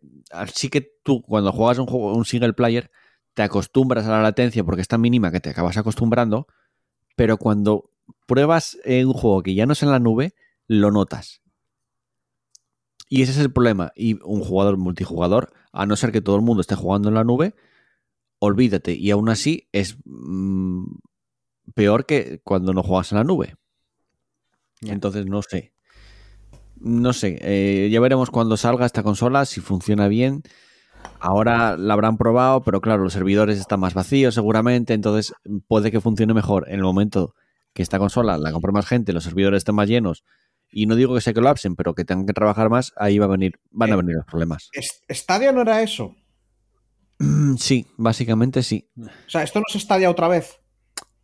sí que tú cuando juegas un juego, un single player, te acostumbras a la latencia porque es tan mínima que te acabas acostumbrando, pero cuando pruebas un juego que ya no es en la nube, lo notas. Y ese es el problema. Y un jugador multijugador, a no ser que todo el mundo esté jugando en la nube, olvídate. Y aún así es mm, peor que cuando no juegas en la nube. Entonces no sé. No sé. eh, ya veremos cuando salga esta consola, si funciona bien. Ahora la habrán probado, pero claro, los servidores están más vacíos seguramente, entonces puede que funcione mejor en el momento que esta consola la compre más gente, los servidores estén más llenos. Y no digo que se colapsen, pero que tengan que trabajar más, ahí va a venir, van a Eh, venir los problemas. Es- Stadia no era eso. Sí, básicamente sí. O sea, esto no es Stadia otra vez.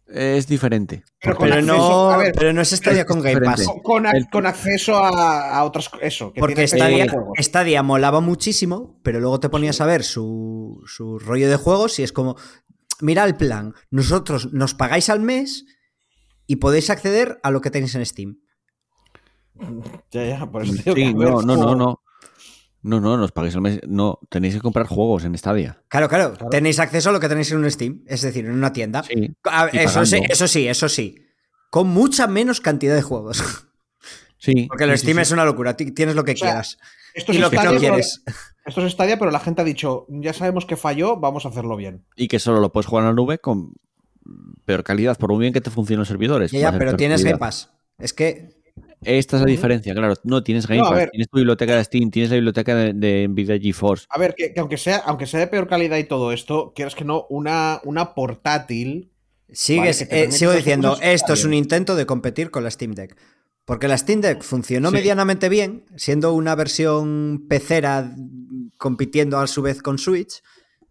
Es diferente. Pero con Pero acceso- no, ver, pero no es Stadia es con Game. Pass. con, acceso a, a otras eso. que Porque Stadia. Stadia molaba muchísimo, pero luego te ponías a ver su, su rollo de juegos y es como, mira el plan, nosotros nos pagáis al mes y podéis acceder a lo que tenéis en Steam. Ya, ya, por eso te digo Sí, no, no, no, no. No, no, nos paguéis al mes. No, tenéis que comprar juegos en Stadia. Claro, claro, Claro. tenéis acceso a lo que tenéis en un Steam, es decir, en una tienda. Sí. A- y eso, sí, eso sí, eso sí. Con mucha menos cantidad de juegos. Sí. Porque el sí, Steam sí. es una locura. ti- Tienes lo que O sea, quieras. Esto Y es lo que no pero- quieres. Esto es Stadia, pero la gente ha dicho, ya sabemos que falló, vamos a hacerlo bien. Y que solo lo puedes jugar en la nube con peor calidad, por muy bien que te funcionen los servidores. Ya, pero tienes calidad. Game Pass. Es que Esta es la diferencia, claro. No tienes Game No, Pass, ver. tienes tu biblioteca de Steam, tienes la biblioteca de, de Nvidia GeForce. A ver, que, que aunque, sea, aunque sea de peor calidad y todo esto, quieras que no, una, una portátil. sigues, eh, sigo diciendo, esto es un intento de competir con la Steam Deck. Porque la Steam Deck funcionó Sí. medianamente bien, siendo una versión pecera compitiendo a su vez con Switch.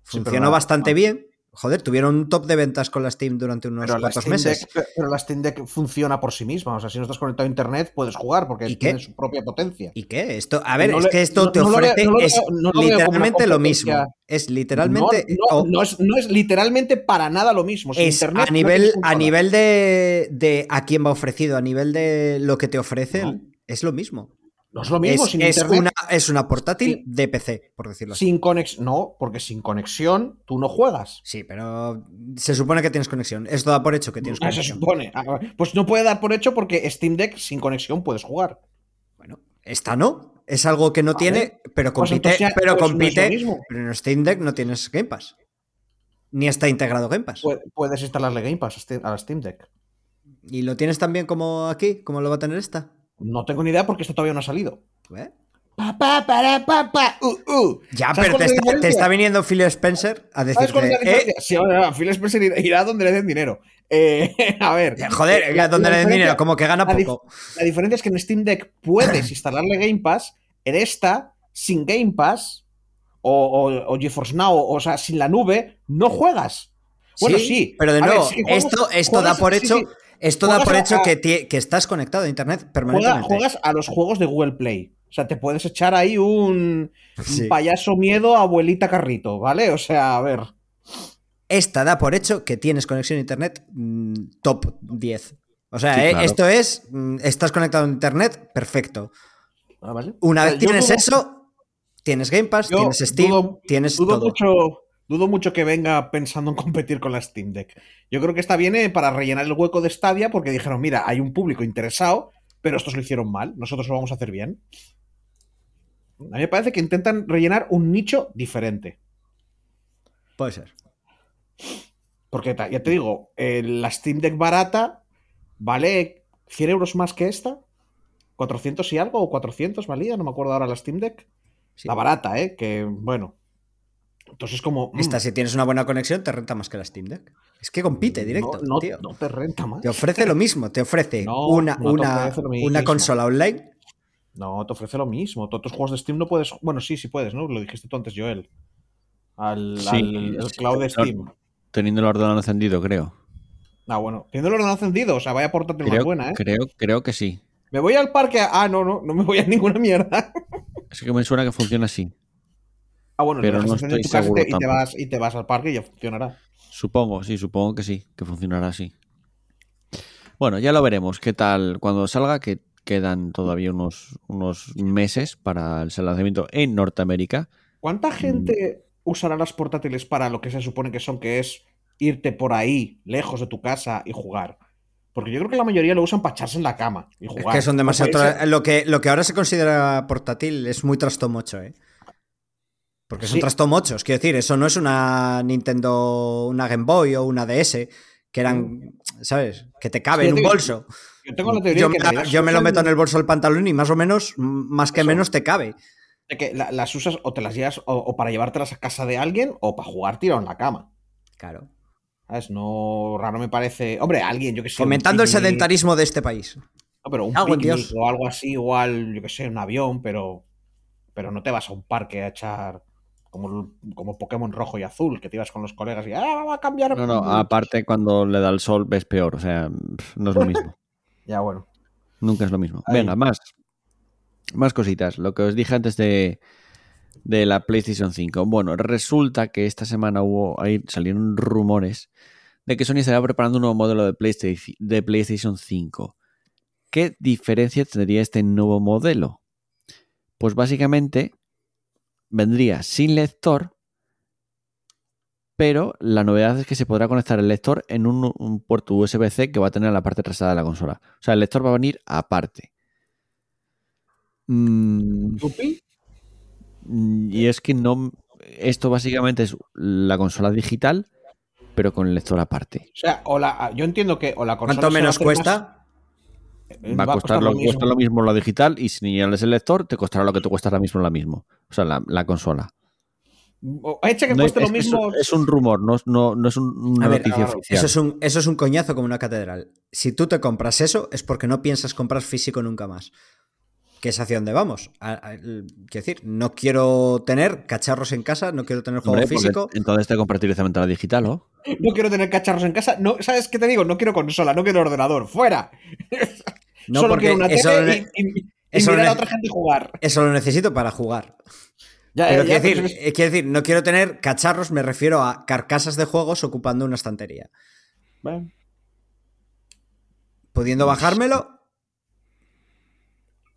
Funcionó bastante bien. Joder, tuvieron un top de ventas con la Steam durante unos Pero cuantos meses. Deck, pero la Steam Deck funciona por sí misma. O sea, si no estás conectado a internet, puedes jugar porque tiene su propia potencia. ¿Y qué? Esto, a ver, No es le- que esto no- te ofrece no lo lo literalmente lo mismo. Es literalmente no, o- no es, no es literalmente para nada lo mismo. Sin es internet a nivel, a nivel de, de a quién va ofrecido, a nivel de lo que te ofrece, No. es lo mismo. No es lo mismo es, sin es internet. una, es una portátil Sí. de PC, por decirlo así. Sin conexión. No, porque sin conexión tú no juegas. Sí, pero se supone que tienes conexión. Esto da por hecho que tienes Ah, se conexión. supone. Ah, Pues no puede dar por hecho porque Steam Deck sin conexión puedes jugar. Bueno, esta no. Es algo que no Vale. tiene, pero Pues compite, ya- pero pues no compite. pero en Steam Deck no tienes Game Pass. Ni está integrado Game Pass. Pu- Puedes instalarle Game Pass a la Steam Deck. ¿Y lo tienes también como aquí? ¿Cómo lo va a tener esta? No tengo ni idea porque esto todavía no ha salido. ¿Eh? Pa, pa, para, pa, pa, uh, uh. Ya, ¿Sabes pero te está, te diferencia? está viniendo Phil Spencer a ¿Sabes cuál es la decirte, eh? Sí, Phil Spencer irá- donde le den dinero. Eh, *laughs* a ver. joder, La- ¿dónde la le den dinero? Como que gana poco. La diferencia es que en Steam Deck puedes *clears throat* instalarle Game Pass, en esta, sin Game Pass, o, o, o GeForce Now, o, sea, sin la nube, no juegas. Bueno, sí. Pero de ver, nuevo, juegas- esto, esto da por sí, hecho, sí. Esto da Juegas por hecho a- que, que estás conectado a internet permanentemente. juegas a los juegos de Google Play. O sea, te puedes echar ahí un, un Sí. payaso miedo, abuelita carrito, ¿vale? O sea, a ver. Esta da por hecho que tienes conexión a internet mm, top 10. O sea, Sí, eh, claro. esto es, mm, estás conectado a internet, perfecto. Ah, ¿vale? Una O sea, vez tienes dudo- eso, tienes Game Pass, tienes Steam, dudo- tienes Dudo todo. mucho, dudo mucho que venga pensando en competir con la Steam Deck. Yo creo que esta viene para rellenar el hueco de Stadia porque dijeron, mira, hay un público interesado, pero estos lo hicieron mal, nosotros lo vamos a hacer bien. A mí me parece que intentan rellenar un nicho diferente. Puede ser. Porque ya te digo, eh, la Steam Deck barata vale 100 euros más que esta. 400 y algo, o 400 valía, no me acuerdo ahora la Steam Deck. Sí. La barata, ¿eh? Que bueno. Entonces como... mm, Esta, si tienes una buena conexión, te renta más que la Steam Deck. Es que compite directo, no, no- tío. no te renta más. Te ofrece lo mismo, te ofrece No, una, no te una, ofrece lo una mismo. consola online. No, te ofrece lo mismo. Todos tus juegos de Steam no puedes. Bueno, sí, sí puedes, ¿no? Lo dijiste tú antes, Joel. Al, Sí, al- el sí, cloud de Steam. Teniendo el ordenador encendido, creo. Ah, bueno. Teniendo el ordenador encendido, o sea, vaya portátil más Creo, buena, ¿eh? creo, creo que sí. Me voy al parque. a- Ah, no, no, no me voy a *laughs* ninguna mierda. Es que me suena que funciona así. Ah, bueno, Pero no en estoy tu casa y te- seguro y te, tampoco. vas, y te vas al parque y ya funcionará. Supongo, sí, supongo que sí, que funcionará así. Bueno, ya lo veremos. ¿Qué tal cuando salga? Que quedan todavía unos, unos meses para el lanzamiento en Norteamérica. ¿Cuánta gente usará las portátiles para lo que se supone que son, que es irte por ahí, lejos de tu casa y jugar? Porque yo creo que la mayoría lo usan para echarse en la cama y Es jugar. que son demasiado. Lo que, lo que ahora se considera portátil es muy trastomocho, ¿eh? Porque son Sí. trastomochos. Quiero decir, eso no es una Nintendo, una Game Boy o una DS, que eran, ¿sabes? Que te cabe Sí, en un bolso. Yo tengo la teoría Yo, me, que en la- yo me lo meto en el bolso del pantalón y más o menos, mm, más que Eso. menos, te cabe. de que la- las usas o te las llevas o, o para llevártelas a casa de alguien o para jugar tirado en la cama. Claro. ¿Sabes? No raro me parece. Hombre, alguien, yo que sé. un Fomentando el sedentarismo de este país. No, pero un en picnic o algo así, igual, yo que sé, un avión, pero. Pero no te vas a un parque a echar. Como, como Pokémon rojo y azul, que te ibas con los colegas y. ¡Ah, vamos a cambiar! No, no, aparte cuando le da el sol ves peor, o sea, no es lo mismo. *laughs* Ya, bueno. Nunca es lo mismo. Ahí. Venga, más. Más cositas. Lo que os dije antes de, de la PlayStation 5. Bueno, resulta que esta semana hubo, ahí salieron rumores de que Sony estaría preparando un nuevo modelo de PlayStation, de PlayStation 5. ¿Qué diferencia tendría este nuevo modelo? Pues básicamente vendría sin lector, pero la novedad es que se podrá conectar el lector en un, un puerto USB-C que va a tener en la parte trasera de la consola. O sea, el lector va a venir aparte. Mm, mm, y es que no. Esto básicamente es la consola digital, pero con el lector aparte. O sea, o la, yo entiendo que o la consola ¿Cuánto menos cuesta? más- Va a costar lo, cuesta lo mismo la digital y si añades el lector, te costará lo que te cuesta ahora mismo la mismo. O sea, la, la consola. Echa que No, cueste es, lo mismo. un- es un rumor, no, no, no es un- una A noticia claro, oficial. Eso es, un, eso es un coñazo como una catedral. Si tú te compras eso, es porque no piensas comprar físico nunca más. Que es hacia dónde vamos. A- quiero decir, no quiero tener cacharros en casa, no quiero tener juego Hombre, físico. Entonces te compras directamente la digital, ¿o? No quiero tener cacharros en casa. No, ¿Sabes qué te digo? No quiero consola, no quiero ordenador. ¡Fuera! No, Solo porque quiero una eso, tele y, y- y eso lo mirar a otra gente jugar. eso lo necesito para jugar. Ya, Pero ya, quiero, decir, es- quiero decir, no quiero tener cacharros, me refiero a carcasas de juegos ocupando una estantería. Bueno, Pudiendo bajármelo,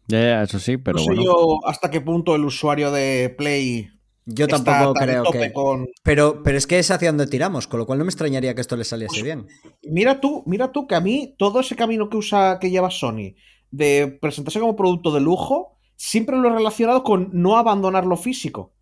Ya, ya, eso sí, pero no sé bueno. yo hasta qué punto el usuario de Play yo tampoco creo que. con... Pero, pero es que es hacia donde tiramos, con lo cual no me extrañaría que esto le saliese bien. Mira tú, mira tú que a mí todo ese camino que usa, que lleva Sony de presentarse como producto de lujo, siempre lo he relacionado con no abandonar lo físico.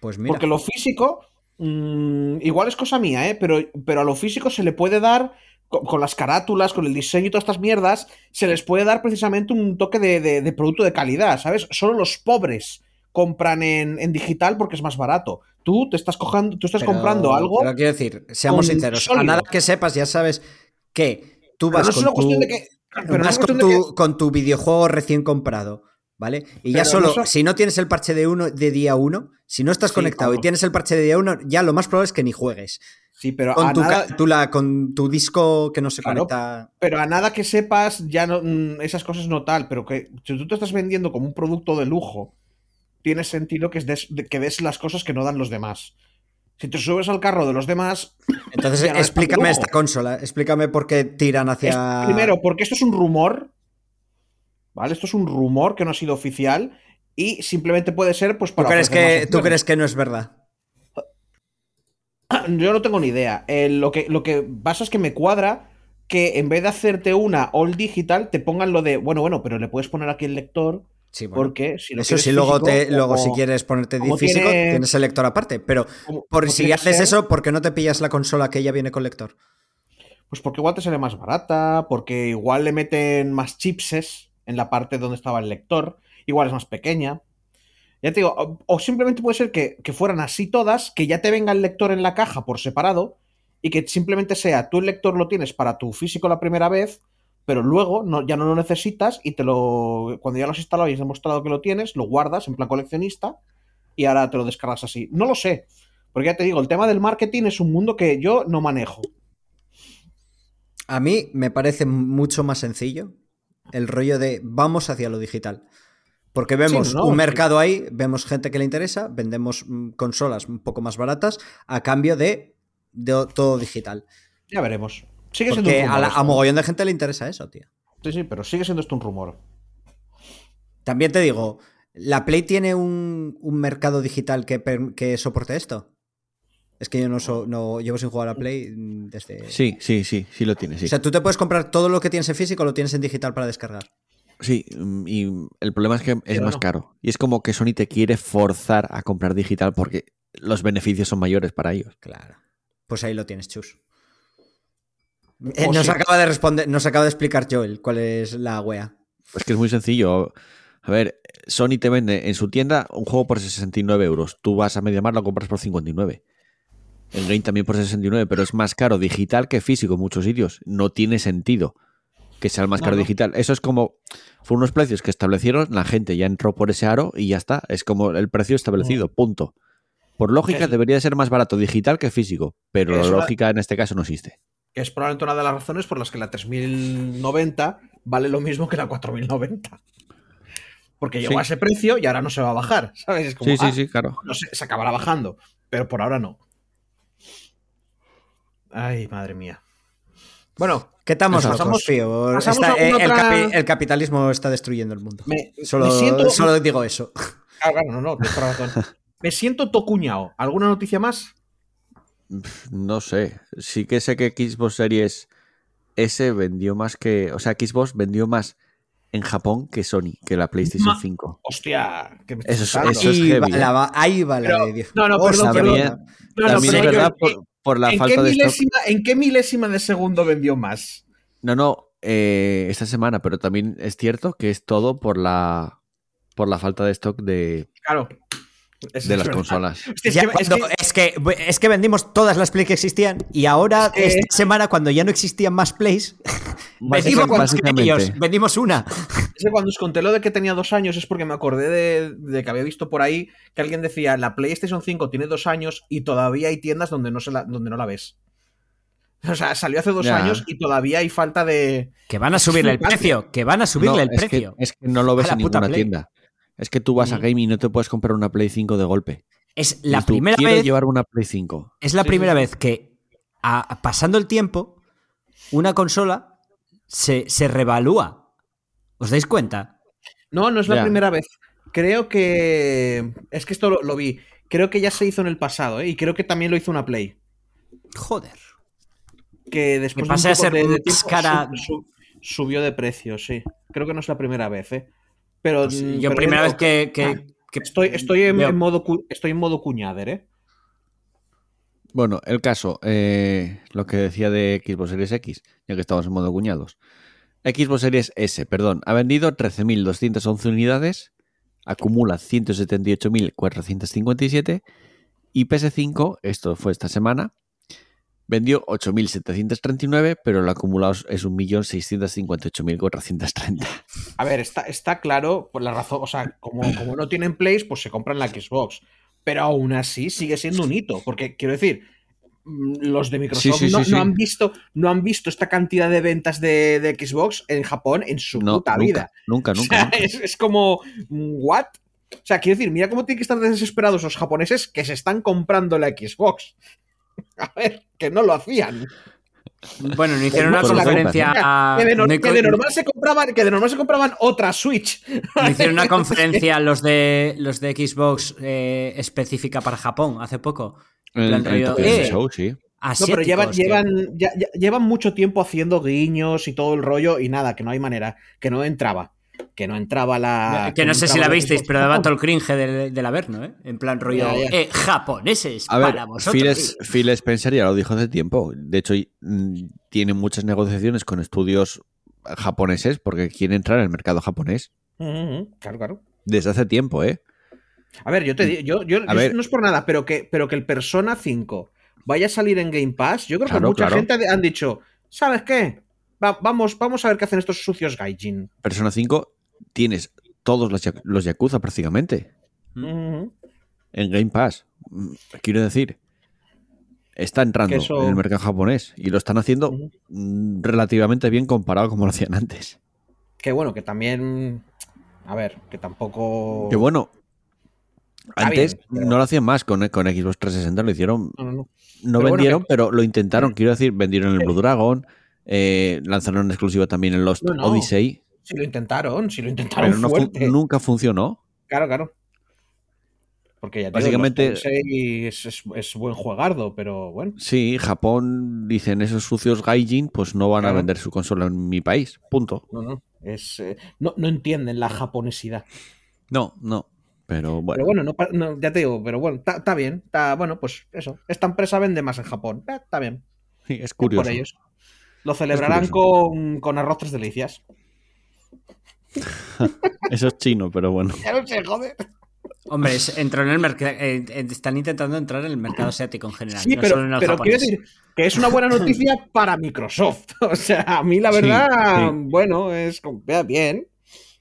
Pues mira. Porque lo físico, mm, igual es cosa mía, ¿eh? pero, pero a lo físico se le puede dar, con, con las carátulas, con el diseño y todas estas mierdas, se les puede dar precisamente un toque de, de- de producto de calidad, ¿sabes? Solo los pobres compran en, en digital porque es más barato. Tú te estás cojando, tú estás Pero- comprando algo. Pero quiero decir, seamos sinceros, sólido. a nada que sepas, ya sabes que tú Pero vas no es con una tu, cuestión de que. Pero no vas con, de tu, con tu videojuego recién comprado, ¿vale? Y ya solo, no si no tienes el parche de uno de día uno, si no estás Sí, conectado y tienes el parche de día uno, ya lo más probable es que ni juegues. Sí, pero Con a, tu, nada, ca- tu la- con tu disco que no se Claro. conecta. pero a nada que sepas, ya no, mm, esas cosas no tal. Pero que si tú te estás vendiendo como un producto de lujo, tiene sentido que des, de- que des las cosas que no dan los demás. Si te subes al carro de los demás, *coughs* Entonces, no explícame esta consola, explícame por qué tiran es- hacia. primero, porque esto es un rumor. ¿Vale? Esto es un rumor que no ha sido oficial. Y simplemente puede ser, pues, ¿Tú para. crees, ofrecer más que, ¿Tú crees que no es verdad? *coughs* Yo no tengo ni idea. Eh, lo, que, lo que pasa es que me cuadra que en vez de hacerte una all digital, te pongan lo de, bueno, bueno, pero le puedes poner aquí el lector, Sí, bueno. porque si lo Eso sí, luego, físico, te, luego como- si quieres ponerte físico, tiene- tienes el lector aparte. Pero como- por como si haces ser, eso, ¿por qué no te pillas la consola que ya viene con lector? Pues porque igual te sale más barata, porque igual le meten más chipses en la parte donde estaba el lector, igual es más pequeña. Ya te digo, o, o simplemente puede ser que, que fueran así todas, que ya te venga el lector en la caja por separado y que simplemente sea tú el lector lo tienes para tu físico la primera vez, pero luego no, ya no lo necesitas y te lo cuando ya lo has instalado y has demostrado que lo tienes, lo guardas en plan coleccionista y ahora te lo descargas así. No lo sé, porque ya te digo, el tema del marketing es un mundo que yo no manejo. A mí me parece mucho más sencillo el rollo de vamos hacia lo digital. Porque vemos Sí, no, un sí. mercado ahí, vemos gente que le interesa, vendemos consolas un poco más baratas a cambio de, de todo digital. Ya veremos. Sigue siendo Porque un a, la- mogollón de gente le interesa eso, tío. Sí, sí, pero sigue siendo esto un rumor. También te digo, ¿la Play tiene un, un mercado digital que, que soporte esto? Es que yo no, so- no llevo sin jugar a Play mm, desde... Sí, sí, sí, sí lo tiene, sí. O sea, tú te puedes comprar todo lo que tienes en físico, lo tienes en digital para descargar. Sí, mm, y el problema es que es Pero más no. caro. Y es como que Sony te quiere forzar a comprar digital porque los beneficios son mayores para ellos. Claro. Pues ahí lo tienes, Chus. Eh, nos sí. acaba de responder, nos acaba de explicar Joel cuál es la wea. Es que es muy sencillo. A ver, Sony te vende en su tienda un juego por 69 euros. Tú vas a MediaMarkt lo compras por 59. El Game también por 69, pero es más caro digital que físico en muchos sitios. No tiene sentido que sea el más No, caro no. digital. Eso es como. Fueron unos precios que establecieron, la gente ya entró por ese aro y ya está. Es como el precio establecido, punto. Por lógica, debería ser más barato digital que físico, pero la lógica en este caso no existe. Que es probablemente una de las razones por las que la 3090 vale lo mismo que la 4090. Porque llegó Sí. a ese precio y ahora no se va a bajar, ¿sabes? Es como, Sí, sí, ah, sí, claro. no sé, se acabará bajando, pero por ahora no. Ay, madre mía. Bueno, ¿Qué estamos pasamos- tío? pasamos Está- eh, el, otra- capi- el capitalismo está destruyendo el mundo. me, Solo, me siento. solo digo eso. Claro, no, no, razón. *laughs* Me siento tocuñao. ¿Alguna noticia más? No sé. Sí que sé que Xbox Series S vendió más que. O sea, Xbox vendió más en Japón que Sony, que la PlayStation Ma- 5. Hostia, que me Eso es- eso es ahí, va la, va- ahí va la Pero- de Dios. no, no, perdón, perdón. También, No, no, también pero es yo- verdad por, por la ¿En falta de stock. ¿En qué milésima de segundo vendió más? No, no, eh, esta semana, pero también es cierto que es todo por la por la falta de stock de, Claro. Eso de las verdad. consolas. Hostia, es Ya que- es que- es, que, es que vendimos todas las Play que existían y ahora, esta semana, cuando ya no existían más Plays, *laughs* vendimos, más que Básicamente. ellos, vendimos una. Es que cuando os conté lo de que tenía dos años es porque me acordé de, de que había visto por ahí que alguien decía la PlayStation 5 tiene dos años y todavía hay tiendas donde no, se la, donde no la ves. O sea, salió hace dos Ya. años y todavía hay falta de... Que van a subirle el precio, que van a subirle No, el es que- precio. Es que, no lo ves en ninguna Play. tienda. Es que tú vas a Mm. Game y no te puedes comprar una Play 5 de golpe. Es la Y tú, primera quiero vez. llevar una Play 5. Es la Sí, primera sí, vez que, a- pasando el tiempo, una consola se, se revalúa. ¿Os dais cuenta? No, no es la Ya. primera vez. Creo que... Es que esto lo, lo vi. Creo que ya se hizo en el pasado, ¿eh? Y creo que también lo hizo una Play. Joder. Que después de un pase a poco ser de- tiempo cara- subió de precio, sí. Creo que no es la primera vez, ¿eh? Pero Pues mm, yo pero primera vez que, que- Ah, que- Estoy, estoy, en, modo, estoy en modo cuñader, ¿eh? Bueno, el caso, eh, lo que decía de Xbox Series X, ya que estamos en modo cuñados. Xbox Series S, perdón, ha vendido 13.211 unidades, acumula 178.457 y PS5, esto fue esta semana, vendió 8.739, pero el acumulado es 1.658.430. A ver, está, está claro por la razón, o sea, como, como no tienen plays, pues se compran la Xbox. Pero aún así sigue siendo un hito, porque quiero decir, mm, los de Microsoft Sí, sí, no, sí, no sí. han visto, no han visto esta cantidad de ventas de, de Xbox en Japón en su No, puta nunca, vida. nunca, O nunca. sea, nunca. es, es como, ¿what? O sea, quiero decir, mira cómo tienen que estar desesperados los japoneses que se están comprando la Xbox. *laughs* A ver, que no lo hacían. Bueno, no hicieron una conferencia. Que de, no que normal se compraban, que de normal se compraban otra Switch. no hicieron una *laughs* conferencia los de los de Xbox eh, específica para Japón hace poco. El, el eh, Show, sí. No, pero llevan, llevan, ya- ya- llevan mucho tiempo haciendo guiños y todo el rollo y nada, que no hay manera, que no entraba. Que no entraba la. que no sé si la visteis, pero daba todo el cringe del, del Averno, ¿eh? En plan rollo, Ya, ya. eh, japoneses, A ver, para vosotros. Phil, es- Phil Spencer ya lo dijo hace tiempo. De hecho, mm, tiene muchas negociaciones con estudios japoneses porque quiere entrar en el mercado japonés. Ujú, ujú, Claro, claro. Desde hace tiempo, ¿eh? A ver, yo te digo, yo, yo, A yo ver. no es por nada, pero que, pero que el Persona 5 vaya a salir en Game Pass, yo creo Claro, que mucha claro. gente ha- han dicho, ¿sabes qué? Va- vamos, vamos a ver qué hacen estos sucios gaijin. Persona 5 tienes todos los, los Yakuza prácticamente en Game Pass. Quiero decir, está entrando eso- en el mercado japonés y lo están haciendo mm, relativamente bien comparado como lo hacían antes. Que bueno, que también. A ver, que tampoco. Que bueno, Está antes bien, pero- no lo hacían más con, con Xbox 360, lo hicieron No, no, no. no Pero bueno, vendieron, que- pero lo intentaron. Quiero decir, vendieron el Blue Dragon, eh, lanzaron en exclusiva también el Lost No, no. Odyssey, Si lo intentaron, si lo intentaron pero no fu- fuerte. nunca funcionó. Claro, claro. Porque ya te Básicamente- digo, es, es- es buen juegardo, pero bueno. Sí, Japón dicen esos sucios gaijin, pues no van a vender su consola en mi país. Punto. No, no. Es, eh, no, no entienden la japonesidad. No, no. Pero bueno, Pero bueno, no, ya te digo, pero bueno, está bien. Está, bueno, pues eso. Esta empresa vende más en Japón. Eh, Está bien. sí, es Por curioso. ellos. Lo celebrarán con, con arroz tres delicias. *laughs* Eso es chino, pero bueno. Ya no se jode. Hombre, es- entró en el mercado. están intentando entrar en el mercado asiático en general. Sí, no pero, solo en el pero quiero decir que es una buena noticia *laughs* para Microsoft. *laughs* O sea, a mí la verdad, sí. bueno, es bien.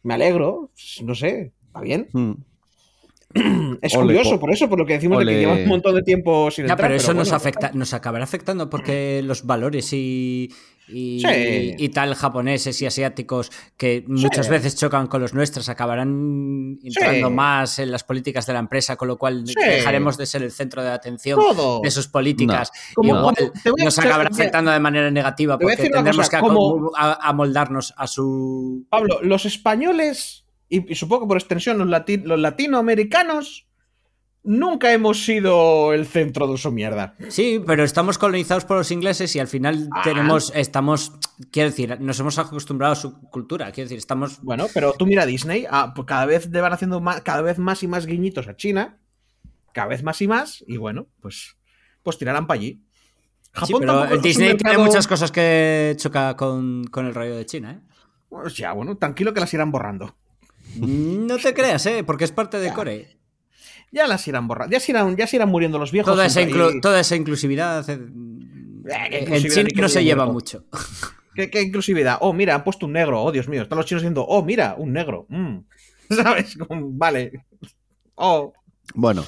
Me alegro. No sé, está bien. Mm. *clears throat* Es Ole, curioso, po- por eso, por lo que decimos de que llevan un montón de tiempo sin Ya, entrar. pero eso nos bueno, afecta, nos acabará afectando porque los valores y, y, Sí. y tal japoneses y asiáticos que muchas Sí. veces chocan con los nuestros acabarán entrando Sí. más en las políticas de la empresa, con lo cual Sí. dejaremos de ser el centro de atención Todo. de sus políticas. Como- Igual nos acabará afectando de manera negativa porque tendremos cosa, que como- amoldarnos a su Pablo, los españoles, y, y supongo que por extensión los, lati- los latinoamericanos, nunca hemos sido el centro de su mierda. Sí, pero estamos colonizados por los ingleses y al final Ah. tenemos, estamos, quiero decir, nos hemos acostumbrado a su cultura, quiero decir, estamos... Bueno, pero tú mira Disney, ah, pues cada vez van haciendo más, cada vez más y más guiñitos a China, cada vez más y más, y bueno, pues, pues tirarán para allí. Sí, pero un Disney tiene muchas cosas que choca con, con el rollo de China, ¿eh? Pues ya, bueno, tranquilo que las irán borrando. No te creas, ¿eh? Porque es parte de Ya. Core. Ya las irán borrando, ya se irán, ya se irán muriendo los viejos. Toda esa, y- inclu- toda esa inclusividad... eh, qué en China qué no se lleva mucho. ¿Qué, qué inclusividad? Oh, mira, han puesto un negro. Oh, Dios mío. Están los chinos diciendo, oh, mira, un negro. Mm. *laughs* ¿Sabes? Vale. Oh. Bueno,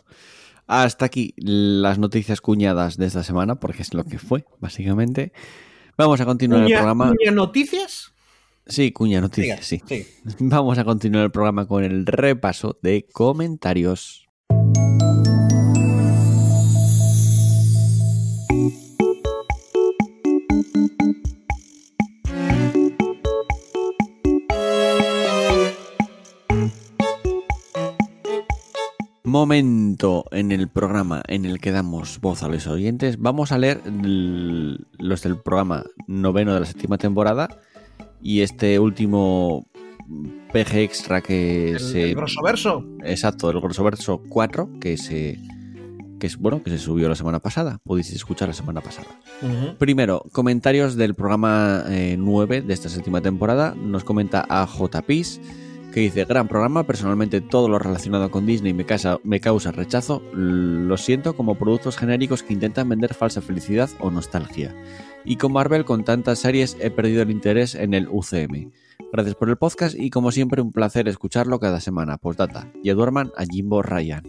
hasta aquí las noticias cuñadas de esta semana, porque es lo que fue, básicamente. Vamos a continuar el programa. Cuña noticias. Sí, cuña noticias, sí. sí. *laughs* Vamos a continuar el programa con el repaso de comentarios. Momento en el programa en el que damos voz a los oyentes. Vamos a leer los del programa noveno de la séptima temporada y este último PG Extra que El, se. el grossoverso. Exacto, el Grossoverso 4 que se. Que es bueno, que se subió la semana pasada. Podéis escuchar la semana pasada. Primero, comentarios del programa eh, 9 de esta séptima temporada. Nos comenta a JPis que dice, gran programa, personalmente todo lo relacionado con Disney me, casa- me causa rechazo, lo siento como productos genéricos que intentan vender falsa felicidad o nostalgia. Y con Marvel, con tantas series, he perdido el interés en el UCM. Gracias por el podcast y como siempre un placer escucharlo cada semana. Postdata. Y duerman a Jimbo Ryan.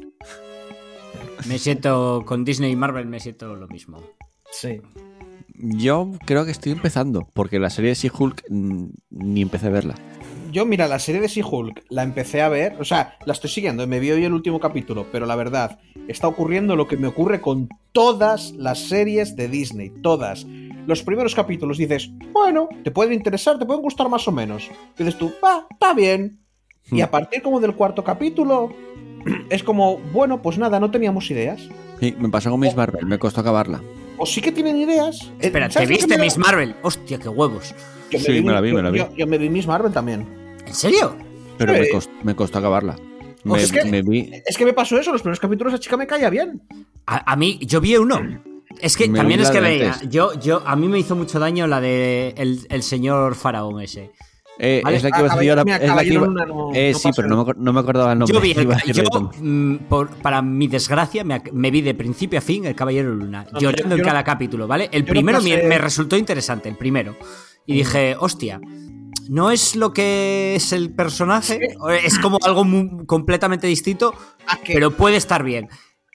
Me siento con Disney y Marvel, me siento lo mismo. Sí. Yo creo que estoy empezando, porque la serie de She-Hulk mm, ni empecé a verla. Yo, mira, la serie de She-Hulk la empecé a ver, o sea, la estoy siguiendo, me vi hoy el último capítulo, pero la verdad, está ocurriendo lo que me ocurre con todas las series de Disney, todas. Los primeros capítulos dices, bueno, te pueden interesar, te pueden gustar más o menos. Dices tú, va, está bien. Y a partir como del cuarto capítulo, *clears throat* es como, bueno, pues nada, no teníamos ideas. Sí, me pasó con Miss Marvel, me costó acabarla. O sí que tienen ideas. Eh, Espera, ¿te ¿sabes lo que viste da? Miss Marvel? Hostia, qué huevos. Yo Sí, me la vi, yo- me la vi. Yo, yo me vi Miss Marvel también. ¿En serio? Pero Sí. me, costó, me costó acabarla. Me, es que- me vi. Es que me pasó eso, los primeros capítulos la chica me caía bien. A, a mí, yo vi uno. Es que Me también es que veía. Yo, yo, a mí me hizo mucho daño la de el, el señor faraón ese. Eh, Vale, es la que iba a decir ahora. Es la que Caballero iba- Luna no- eh, no sí, pero no me, no me acordaba el nombre. Yo vi, el- yo, por- para mi desgracia, me, vi de principio a fin el Caballero Luna, llorando yo- en cada capítulo, ¿vale? El primero me, resultó interesante, el primero. Y dije, hostia, no es lo que es el personaje, es como *laughs* algo completamente distinto, ¿A que- pero puede estar bien.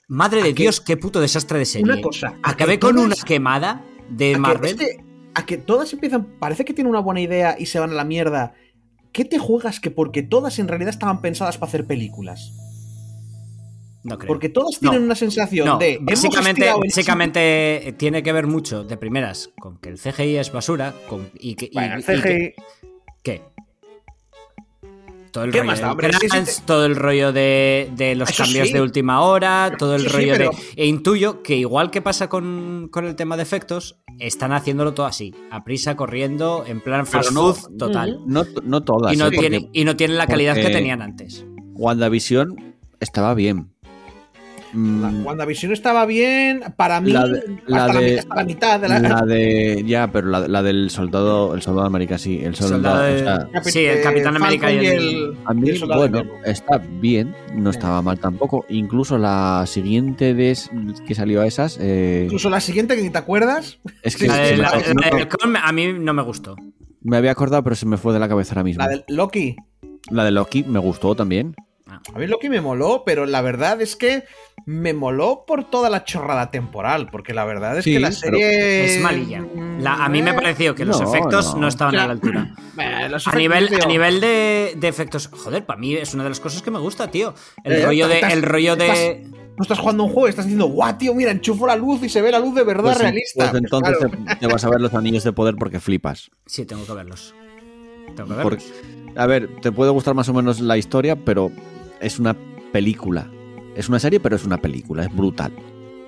Madre de Dios, qué puto desastre de serie. Una cosa, ¿a Acabé con una quemada de Marvel. este- a que todas empiezan, parece que tienen una buena idea y se van a la mierda. ¿Qué te juegas que porque todas en realidad estaban pensadas para hacer películas? No creo. Porque todas No. tienen una sensación No, de. básicamente, básicamente eh, tiene que ver mucho de primeras con que el CGI es basura con, y que. Todo el ¿Qué rollo más da, del hombre? Sí, sí, crunch, sí. todo el rollo de, de los Eso cambios sí. de última hora, todo el rollo pero- de. E intuyo que igual que pasa con, con el tema de efectos, están haciéndolo todo así, a prisa, corriendo, en plan fast no- food total. No, no todas. Y no, eh, porque tiene, y no tienen la calidad que tenían antes. WandaVision estaba bien. La Mm, WandaVision estaba bien. Para mí, La de- la hasta, de- la, hasta la mitad de la. la de. Ya, pero la, la del soldado. El soldado de América, sí. El soldado. Soldado de- o sea, Capi- sí, el Capitán América y el- a mí, y el soldado de bueno, está bien. No estaba mal tampoco. Incluso la siguiente de que salió a esas. eh, Incluso la siguiente que ni te acuerdas. es que de- me- con a mí no me gustó. me había acordado, pero se me fue de la cabeza ahora mismo. La del Loki. La de Loki me gustó también. A mí Loki me moló, pero la verdad es que me moló por toda la chorrada temporal. Porque la verdad es Sí, que la serie. Es malilla. La- a mí me Eh, pareció que los no, efectos no. no, estaban a la altura. *clears throat* eh, A nivel, tío. a nivel de, de efectos, joder, para mí es una de las cosas que me gusta, tío. El Eh, rollo de, estás- el rollo de, No estás jugando un juego, estás diciendo, guau, tío, mira, enchufo la luz y se ve la luz de verdad Pues, realista. pues entonces Claro. te, te vas a ver los anillos de poder porque flipas. sí, tengo que verlos. Tengo que Porque- verlos. a ver, te puede gustar más o menos la historia, pero es una película. Es una serie, pero es una película, es brutal.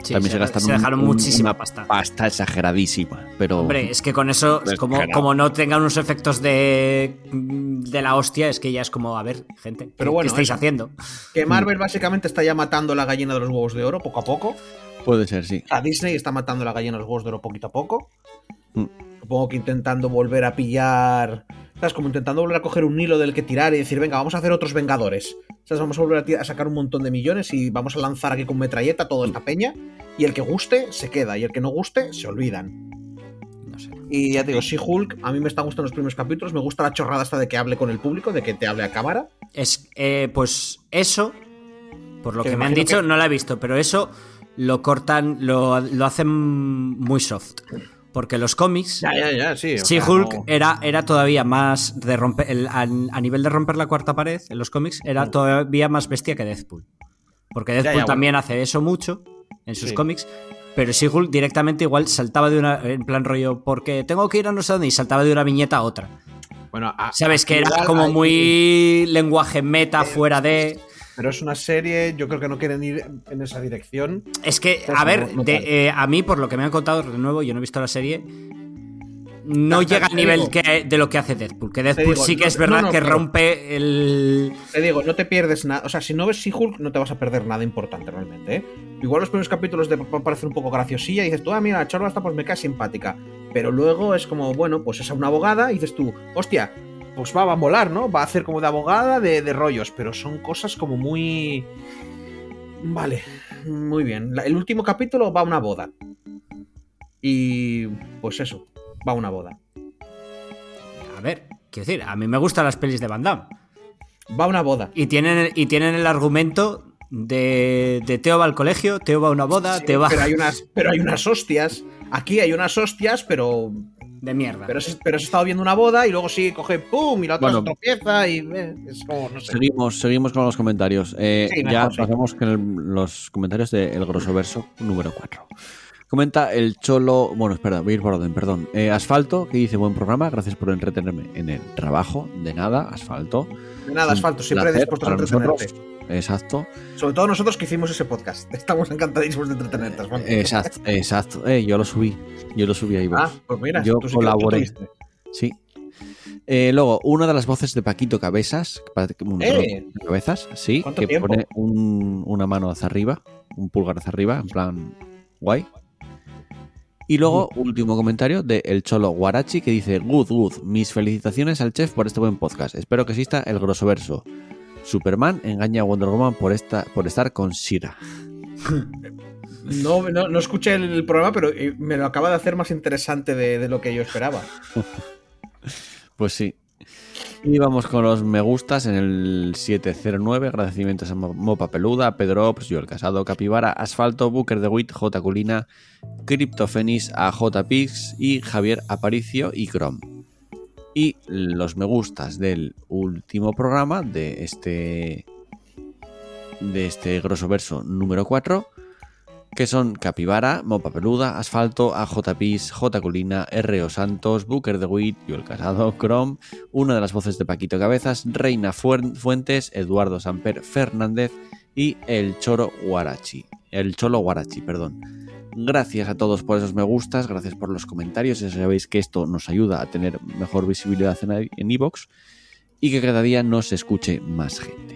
Sí, También se, se, gastaron se dejaron un- muchísima una pasta. Pasta exageradísima, pero Hombre, es que con eso, como, como no tengan unos efectos de, de la hostia, es que ya es como, a ver, gente, Pero ¿qué- bueno, ¿qué estáis eso. haciendo? Que Marvel básicamente está ya matando la gallina de los huevos de oro poco a poco. puede ser, sí. A Disney está matando la gallina de los huevos de oro poquito a poco. Mm. Supongo que intentando volver a pillar. ¿Sabes? Como intentando volver a coger un hilo del que tirar y decir, venga, vamos a hacer otros Vengadores. ¿Sabes? Vamos a volver a, sacar un montón de millones y vamos a lanzar aquí con metralleta toda esta peña. Y el que guste, se queda. Y el que no guste, se olvidan. No sé. Y ya te digo, sí, Hulk, a mí me están gustando los primeros capítulos. Me gusta la chorrada hasta de que hable con el público, de que te hable a cámara. Es, eh, pues eso, por lo Que que, me han dicho, que- no la he visto, pero eso lo cortan, lo, lo hacen muy soft. Porque los cómics, Ya, ya, ya, sí. sea, Hulk no- era, era todavía más de romper, el- a, a nivel de romper la cuarta pared en los cómics, era todavía más bestia que Deadpool. Porque Deadpool bueno. también hace eso mucho en sus Sí. cómics. Pero sí, Hulk directamente igual saltaba de una. En plan rollo, porque tengo que ir a no sé dónde y saltaba de una viñeta a otra. Bueno, a- ¿Sabes? Que era como muy lenguaje meta fuera de. Pero es una serie, yo creo que no quieren ir en esa dirección. Es que, a ver, no de- tal. eh, a mí, por lo que me han contado, de nuevo, yo no he visto la serie. no llega al nivel digo. que, de lo que hace Deadpool. Que Deadpool digo, sí que no- es verdad no, no, que rompe el. Te digo, no te pierdes nada. O sea, si no ves She-Hulk, no te vas a perder nada importante realmente, ¿eh? Igual los primeros capítulos te parecer un poco graciosilla y dices tú, ah, mira, la chorba esta pues me cae simpática. Pero luego es como, bueno, pues es una abogada y dices tú, hostia, pues va, va a molar, ¿no? Va a hacer como de abogada de, de rollos, pero son cosas como muy. Vale, muy bien. La- el último capítulo va a una boda. Y pues eso, va a una boda. A ver, quiero decir, a mí me gustan las pelis de Van Damme. Va a una boda. Y tienen, y tienen el argumento de, de Teo va al colegio, Teo va a una boda, Sí, Teo va. pero, hay unas, pero hay unas hostias. Aquí hay unas hostias, pero De mierda. Pero has, pero has estado viendo una boda y luego sí coge pum y la otra Bueno. tropieza y eh, es como, no sé. Seguimos, seguimos con los comentarios. Eh, Sí, mejor, ya sí. pasamos con el- los comentarios de El Grosso Verso número 4. Comenta el Cholo. Bueno, espera, voy a ir por orden, perdón. Eh, Asfalto, que dice buen programa, gracias por entretenerme en el trabajo. De nada, Asfalto. De nada, asfalto, siempre dispuestos a entretenerte. Exacto, Sobre todo nosotros que hicimos ese podcast. *laughs* Estamos encantadísimos de entretenerte. Asfalto. exacto, exacto. Eh, yo lo subí, yo lo subí ahí. Ah, pues mira, Yo tú sí que colaboré. Sí. Eh, luego, una de las voces de Paquito Cabezas. un- ¡Eh! Cabezas, sí. ¿Cuánto Que tiempo? pone un- una mano hacia arriba, un pulgar hacia arriba, en plan guay. Y luego, último comentario de El Cholo Guarachi que dice: Good, good. Mis felicitaciones al chef por este buen podcast. Espero que exista el grosso verso. Superman engaña a Wonder Woman por, esta, por estar con Shira. *laughs* No, no, no escuché el programa, pero eh, me lo acaba de hacer más interesante de, de lo que yo esperaba. *laughs* Pues sí. Y vamos con los me gustas en el 709. Agradecimientos a Mo- Mopa Peluda, Pedro Ops, Joel Casado, Capibara, Asfalto, Booker de Wit, J. Culina, Cryptofenis, a J. Pix y Javier Aparicio y Chrome. Y los me gustas del último programa de este de este grosso verso número 4 que son Capibara, Mopa Peluda, Asfalto, AJ Pis, J Culina, R.O. Santos, Booker de Wit, Joel Casado, Chrome, una de las voces de Paquito Cabezas, Reina Fuentes, Eduardo Samper Fernández y el Choro Guarachi. El Cholo Guarachi, perdón. Gracias a todos por esos me gustas, gracias por los comentarios, ya sabéis que esto nos ayuda a tener mejor visibilidad en en iVoox y que cada día nos escuche más gente.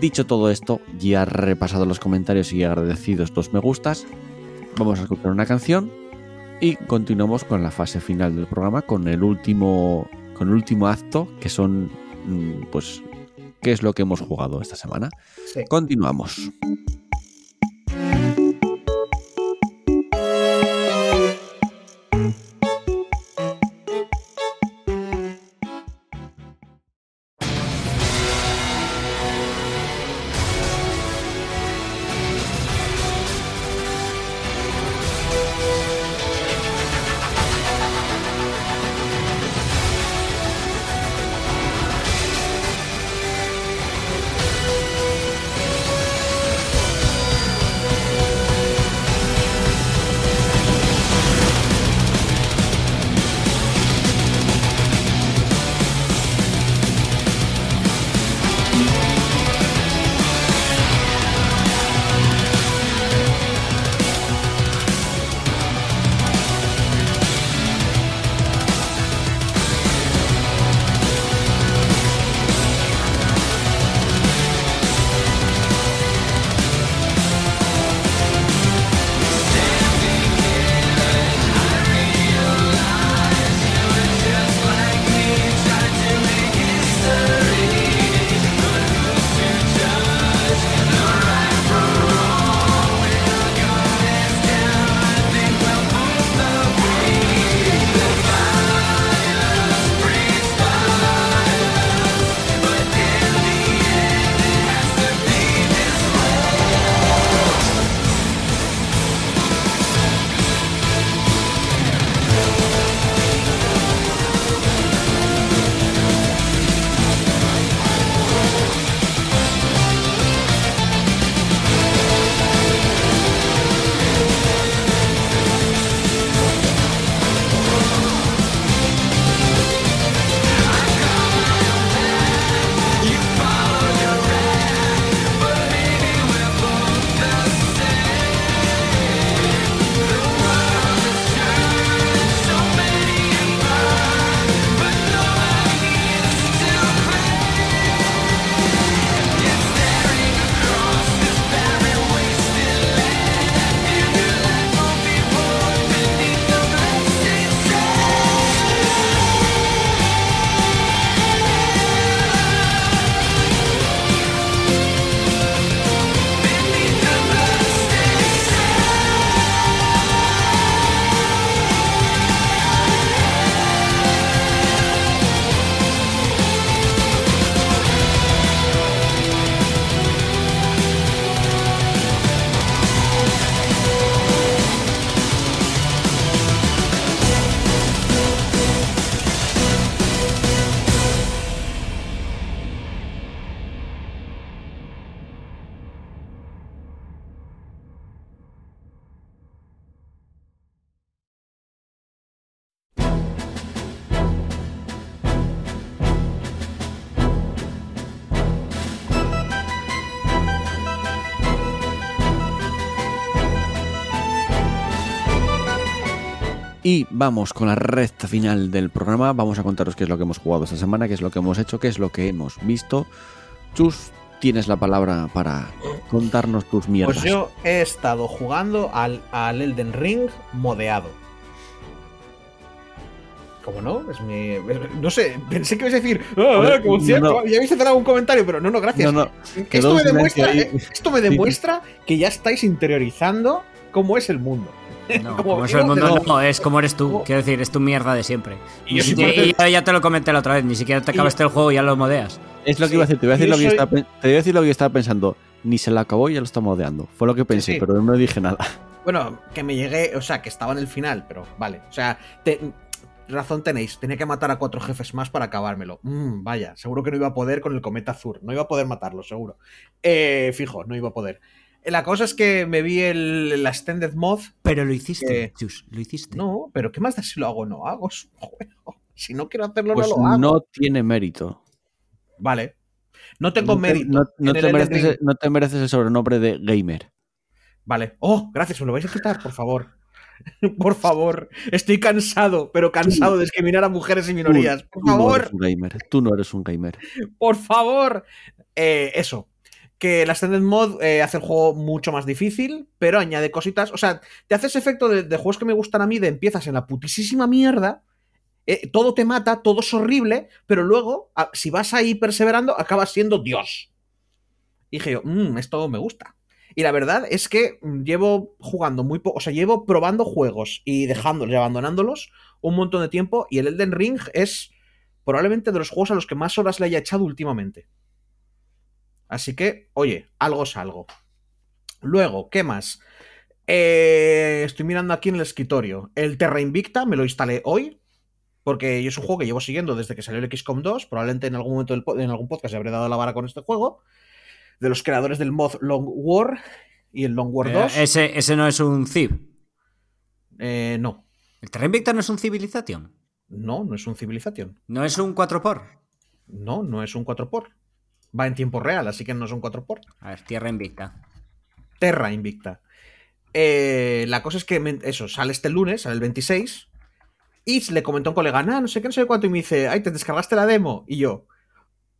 Dicho todo esto, ya repasado los comentarios y agradecidos los me gustas, vamos a escuchar una canción y continuamos con la fase final del programa con el último con el último acto que son mm, pues qué es lo que hemos jugado esta semana. Sí. Continuamos. Y vamos con la recta final del programa. Vamos a contaros qué es lo que hemos jugado esta semana, qué es lo que hemos hecho, qué es lo que hemos visto. Chus, tienes la palabra para contarnos tus mierdas. Pues yo he estado jugando al, al Elden Ring modeado. ¿Cómo no? Es mi. No sé, pensé que ibas a decir. ¡Ah, como cierto! Ya habéis hecho algún comentario, pero no, no, gracias. No, no, esto, me silencio demuestra, ahí. eh, esto me demuestra que ya estáis interiorizando cómo es el mundo. *laughs* No, Como como es el vivo de mundo, los- no, es como eres tú. Quiero decir, es tu mierda de siempre. Y ya, ya te lo comenté la otra vez, ni siquiera te Y- acabaste el juego y ya lo modeas. Es lo que Sí, iba a decir, te voy a decir, lo que soy- estaba, pen- te voy a decir lo que yo estaba pensando. Ni se la acabó y ya lo está modeando. Fue lo que pensé, sí. pero no dije nada. Bueno, que me llegué, o sea, que estaba en el final, pero vale. O sea, te- razón tenéis, tenía que matar a cuatro jefes más para acabármelo. Mm, vaya, seguro que no iba a poder con el cometa azul. No iba a poder matarlo, seguro. Eh, fijo, no iba a poder. La cosa es que me vi el, la Extended Mod. Pero lo hiciste, Eh, Chus, lo hiciste. No, pero ¿qué más da si lo hago o no hago? Es *laughs* un juego. Si no quiero hacerlo, Pues no lo hago. no tiene mérito. Vale. No tengo No te- mérito. No, te mereces, el- no te mereces el sobrenombre de gamer. Vale. Oh, gracias, me lo vais a quitar, por favor. *laughs* por favor. Estoy cansado, pero cansado de discriminar a mujeres y minorías. Por tú no favor. eres un gamer. Tú no eres un gamer. por favor. Eh, eso. Que la Extended Mod eh, hace el juego mucho más difícil, pero añade cositas. O sea, te hace ese efecto de, juegos que me gustan a mí, de empiezas en la putísima mierda, eh, todo te mata, todo es horrible, pero luego, si vas ahí perseverando, acabas siendo Dios. Y dije yo, "Mm, esto me gusta. Y la verdad es que mm, llevo jugando muy poco, o sea, llevo probando juegos y dejándolos y abandonándolos un montón de tiempo, y el Elden Ring es probablemente de los juegos a los que más horas le haya echado últimamente. Así que, oye, algo es algo. Luego, ¿qué más? Eh, estoy mirando aquí en el escritorio. El Terra Invicta me lo instalé hoy. Porque yo es un juego que llevo siguiendo desde que salió el XCOM 2. Probablemente en algún momento del en algún podcast se habré dado la vara con este juego. De los creadores del mod Long War y el Long War Eh, 2. ese, ese no es un Civ. Eh, no, ¿El Terra Invicta no es un Civilization? no, no es un Civilization. ¿No es un 4x? No, no es un 4x. Va en tiempo real, así que no es un 4x. A ver, Tierra Invicta. Terra Invicta. Eh, la cosa es que eso, sale este lunes, sale el 26. Y le comentó a un colega, no sé qué, no sé cuánto. Y me dice, ay, ¿te descargaste la demo? Y yo,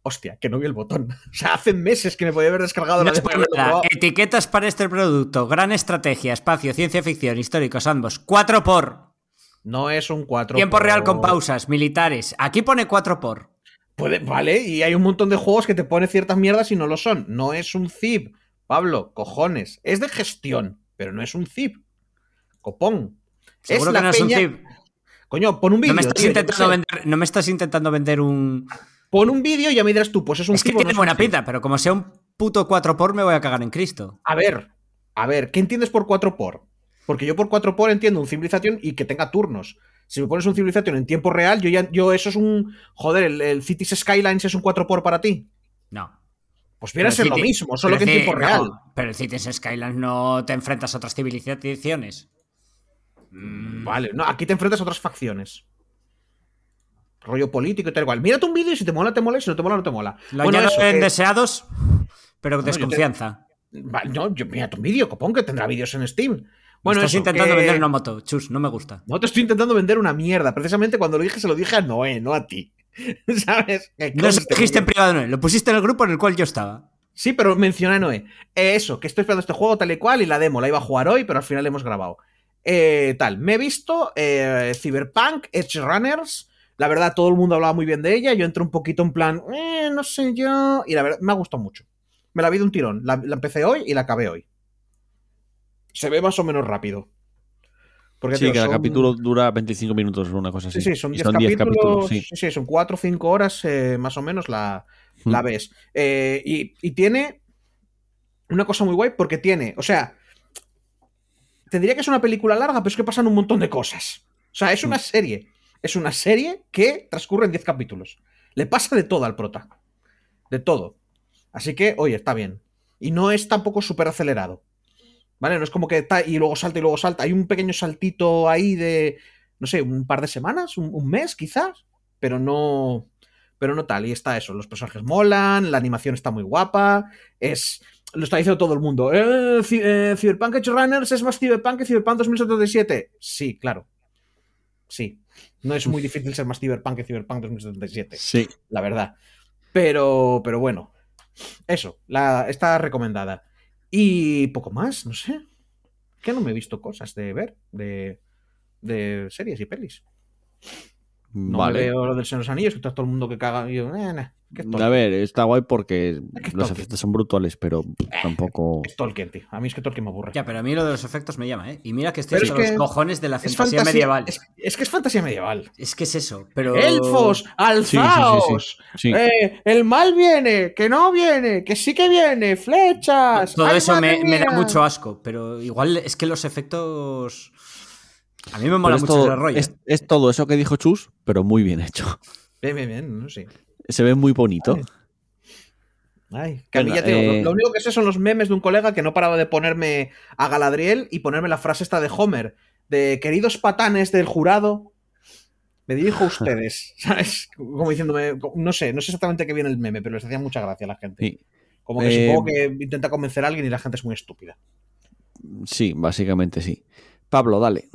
hostia, que no vi el botón. *laughs* O sea, hace meses que me podía haber descargado No la demo. por nada. Etiquetas para este producto. Gran estrategia, espacio, ciencia ficción, históricos, ambos. 4 por. No es un 4 Tiempo real con pausas, militares. Aquí pone 4 por. Puede, vale, y hay un montón de juegos que te pone ciertas mierdas y no lo son. No es un zip. Pablo, cojones. Es de gestión, pero no es un zip. Copón. Seguro es que la no es un peña- Civ. Coño, pon un vídeo. No me, estás intentando vender, no me estás intentando vender un. Pon un vídeo y ya me dirás tú, pues es un Es que zip no tiene buena zip. pinta, pero como sea un puto 4 por, me voy a cagar en Cristo. A ver, a ver, ¿qué entiendes por 4 por? Porque yo por 4 por entiendo un Civilization y que tenga turnos. Si me pones un Civilization en tiempo real, yo ya, yo eso es un. Joder, el, el Cities Skylines es un 4 por para ti. No. Pues viene a ser lo mismo, solo que en tiempo no, real. pero el Cities Skylines no te enfrentas a otras civilizaciones. Mm, Vale, no, aquí te enfrentas a otras facciones. Rollo político y tal igual. Mírate un vídeo y si te mola, te mola, y si no te mola, no te mola. Lo Bueno, eso, en que- deseados, pero yo te- desconfianza. No, yo, mírate un vídeo, copón, que tendrá vídeos en Steam. Bueno, estás eso, intentando que- vender una moto. Chus, no me gusta. No te estoy intentando vender una mierda. Precisamente cuando lo dije, se lo dije a Noé, no a ti. *laughs* ¿Sabes? Que No lo dijiste en privado, no. Lo pusiste en el grupo en el cual yo estaba. Sí, pero mencioné a Noé. Eh, eso, que estoy esperando este juego tal y cual y la demo la iba a jugar hoy, pero al final hemos grabado. Eh, tal, me he visto eh, Cyberpunk, Edge Runners. La verdad, todo el mundo hablaba muy bien de ella. Yo entré un poquito en plan, eh, no sé yo. Y la verdad, me ha gustado mucho. Me la vi de un tirón. La, la empecé hoy y la acabé hoy. Se ve más o menos rápido. Porque, Sí, tío, que el son- capítulo dura 25 minutos o una cosa así. Sí, sí, son Y 10 capítulos. capítulos, sí. sí. sí, son 4 o 5 horas eh, más o menos la, Mm. la ves. Eh, y, y tiene una cosa muy guay porque tiene, o sea, te diría que es una película larga, pero es que pasan un montón de cosas. O sea, es una serie. Es una serie que transcurre en 10 capítulos. Le pasa de todo al prota. De todo. Así que, oye, está bien. Y no es tampoco súper acelerado. ¿Vale? No es como que está y luego salta y luego salta. Hay un pequeño saltito ahí de, no sé, un par de semanas, un, un mes quizás, pero no, pero no tal. Y está eso, los personajes molan, la animación está muy guapa, es, lo está diciendo todo el mundo. Eh, eh, Cyberpunk Edge Runners es más Cyberpunk que Cyberpunk 2077. Sí, claro. sí. No es muy difícil ser más Cyberpunk que Cyberpunk 2077, Sí. la verdad. Pero, pero bueno, eso, la, está recomendada. Y poco más, no sé. Que no me he visto cosas de ver, de, de series y pelis. No vale. me veo lo del Señor de los Anillos, que está todo el mundo que caga. Y yo, eh, nah, que es A ver, está guay porque es los efectos son brutales, pero tampoco. Es Tolkien, tío. A mí es que Tolkien me aburre. Ya, pero a mí lo de los efectos me llama, ¿eh? Y mira que estoy Pero hasta es los que cojones de la fantasía, fantasía medieval. Es, es que es fantasía medieval. Es que es eso, pero... Elfos, alzaos. Sí. Eh, el mal viene, que no viene, que sí que viene, flechas. Todo ¡Ay, eso me, me da mucho asco, pero igual es que los efectos... A mí me mola es, mucho todo, ese rollo. es, es todo eso que dijo Chus, pero muy bien hecho. Bien, bien, bien, no sé. Se ve muy bonito. Ay, que a mí ya te digo, eh, lo, lo único que sé son los memes de un colega que no paraba de ponerme a Galadriel y ponerme la frase esta de Homer, de queridos patanes del jurado, me dirijo a ustedes, *laughs* ¿sabes? Como diciéndome, no sé, no sé exactamente qué viene el meme, pero les hacía mucha gracia a la gente. Sí. Como que Eh, supongo que intenta convencer a alguien y la gente es muy estúpida. Sí, básicamente sí. Pablo, dale.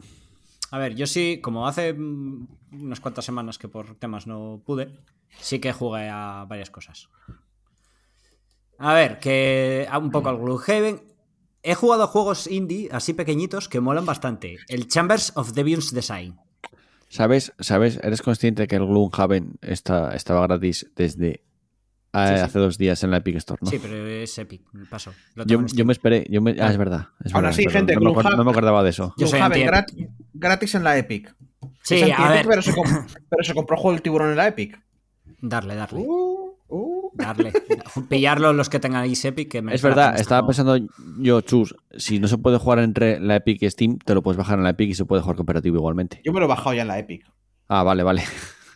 A ver, yo sí, como hace mm, unas cuantas semanas que por temas no pude, sí que jugué a varias cosas. A ver, que a un poco al Gloomhaven. He jugado a juegos indie así pequeñitos que molan bastante. El Chambers of Devious Design. ¿Sabes? ¿Sabes? ¿Eres consciente que el Gloomhaven está, estaba gratis desde eh, Sí, sí. hace dos días en la Epic Store? ¿no? Sí, pero es Epic, paso. Yo, yo me esperé. Yo me- ah, es verdad. es es verdad. gente, no, me no me acordaba de eso. Yo soy Gloomhaven, anti- grat- gratis en la Epic. Sí, a ver. Pero se, com- pero se compró juego del tiburón en la Epic. Darle, darle. Uh, uh. Darle. Pillarlo los que tengan ahí Epic. Que me Es verdad, estaba como- pensando yo, Chus, si no se puede jugar entre la Epic y Steam, te lo puedes bajar en la Epic y se puede jugar cooperativo igualmente. Yo me lo he bajado ya en la Epic. Ah, vale, vale.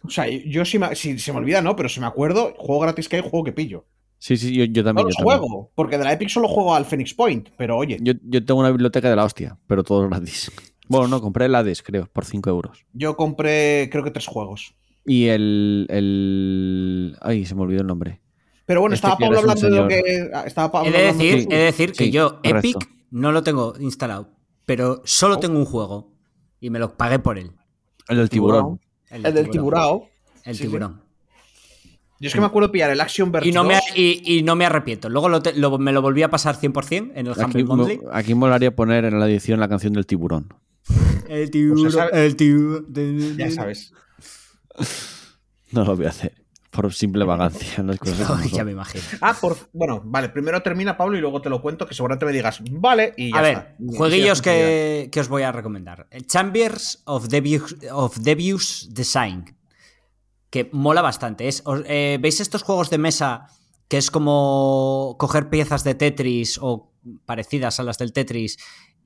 O sea, yo si, me- si se me olvida, no, pero si me acuerdo, juego gratis que hay, juego que pillo. Sí, sí, yo, yo No también. los yo, también. juego, porque de la Epic solo juego al Phoenix Point, pero oye, yo, Yo, yo tengo una biblioteca de la hostia, pero todo gratis. *laughs* Bueno, no, compré el Hades, creo, por 5 euros. compré creo que tres juegos. Y el, el... Ay, se me olvidó el nombre. Pero bueno, Este estaba Pablo hablando de lo que. ah, Estaba Pablo He de hablando decir, de- he de decir que Sí, yo, correcto. Epic, no lo tengo instalado. Pero solo tengo un juego. Y me lo pagué por él. El del tiburón. El del tiburao. El Sí, sí. tiburón. Yo es que me acuerdo pillar el Action Verge Y no, me, 2. y, y no me arrepiento. Luego lo te- lo- me lo volví a pasar 100% en el Aquí, Humble mo- Monthly. aquí molaría poner en la edición la canción del tiburón. El tiburón. O sea, sabe- el tiburón. Ya sabes. *laughs* No lo voy a hacer. Por simple vagancia. Las *laughs* cosas como Ay, ya me imagino. Ah, por. Bueno, vale, primero termina Pablo y luego te lo cuento, que seguramente me digas, vale, y ya A ver, está. Jueguillos que, que os voy a recomendar. El Chambers of Devious, of Devious Design. Que mola bastante. Es, os- eh, ¿Veis estos juegos de mesa que es como coger piezas de Tetris o parecidas a las del Tetris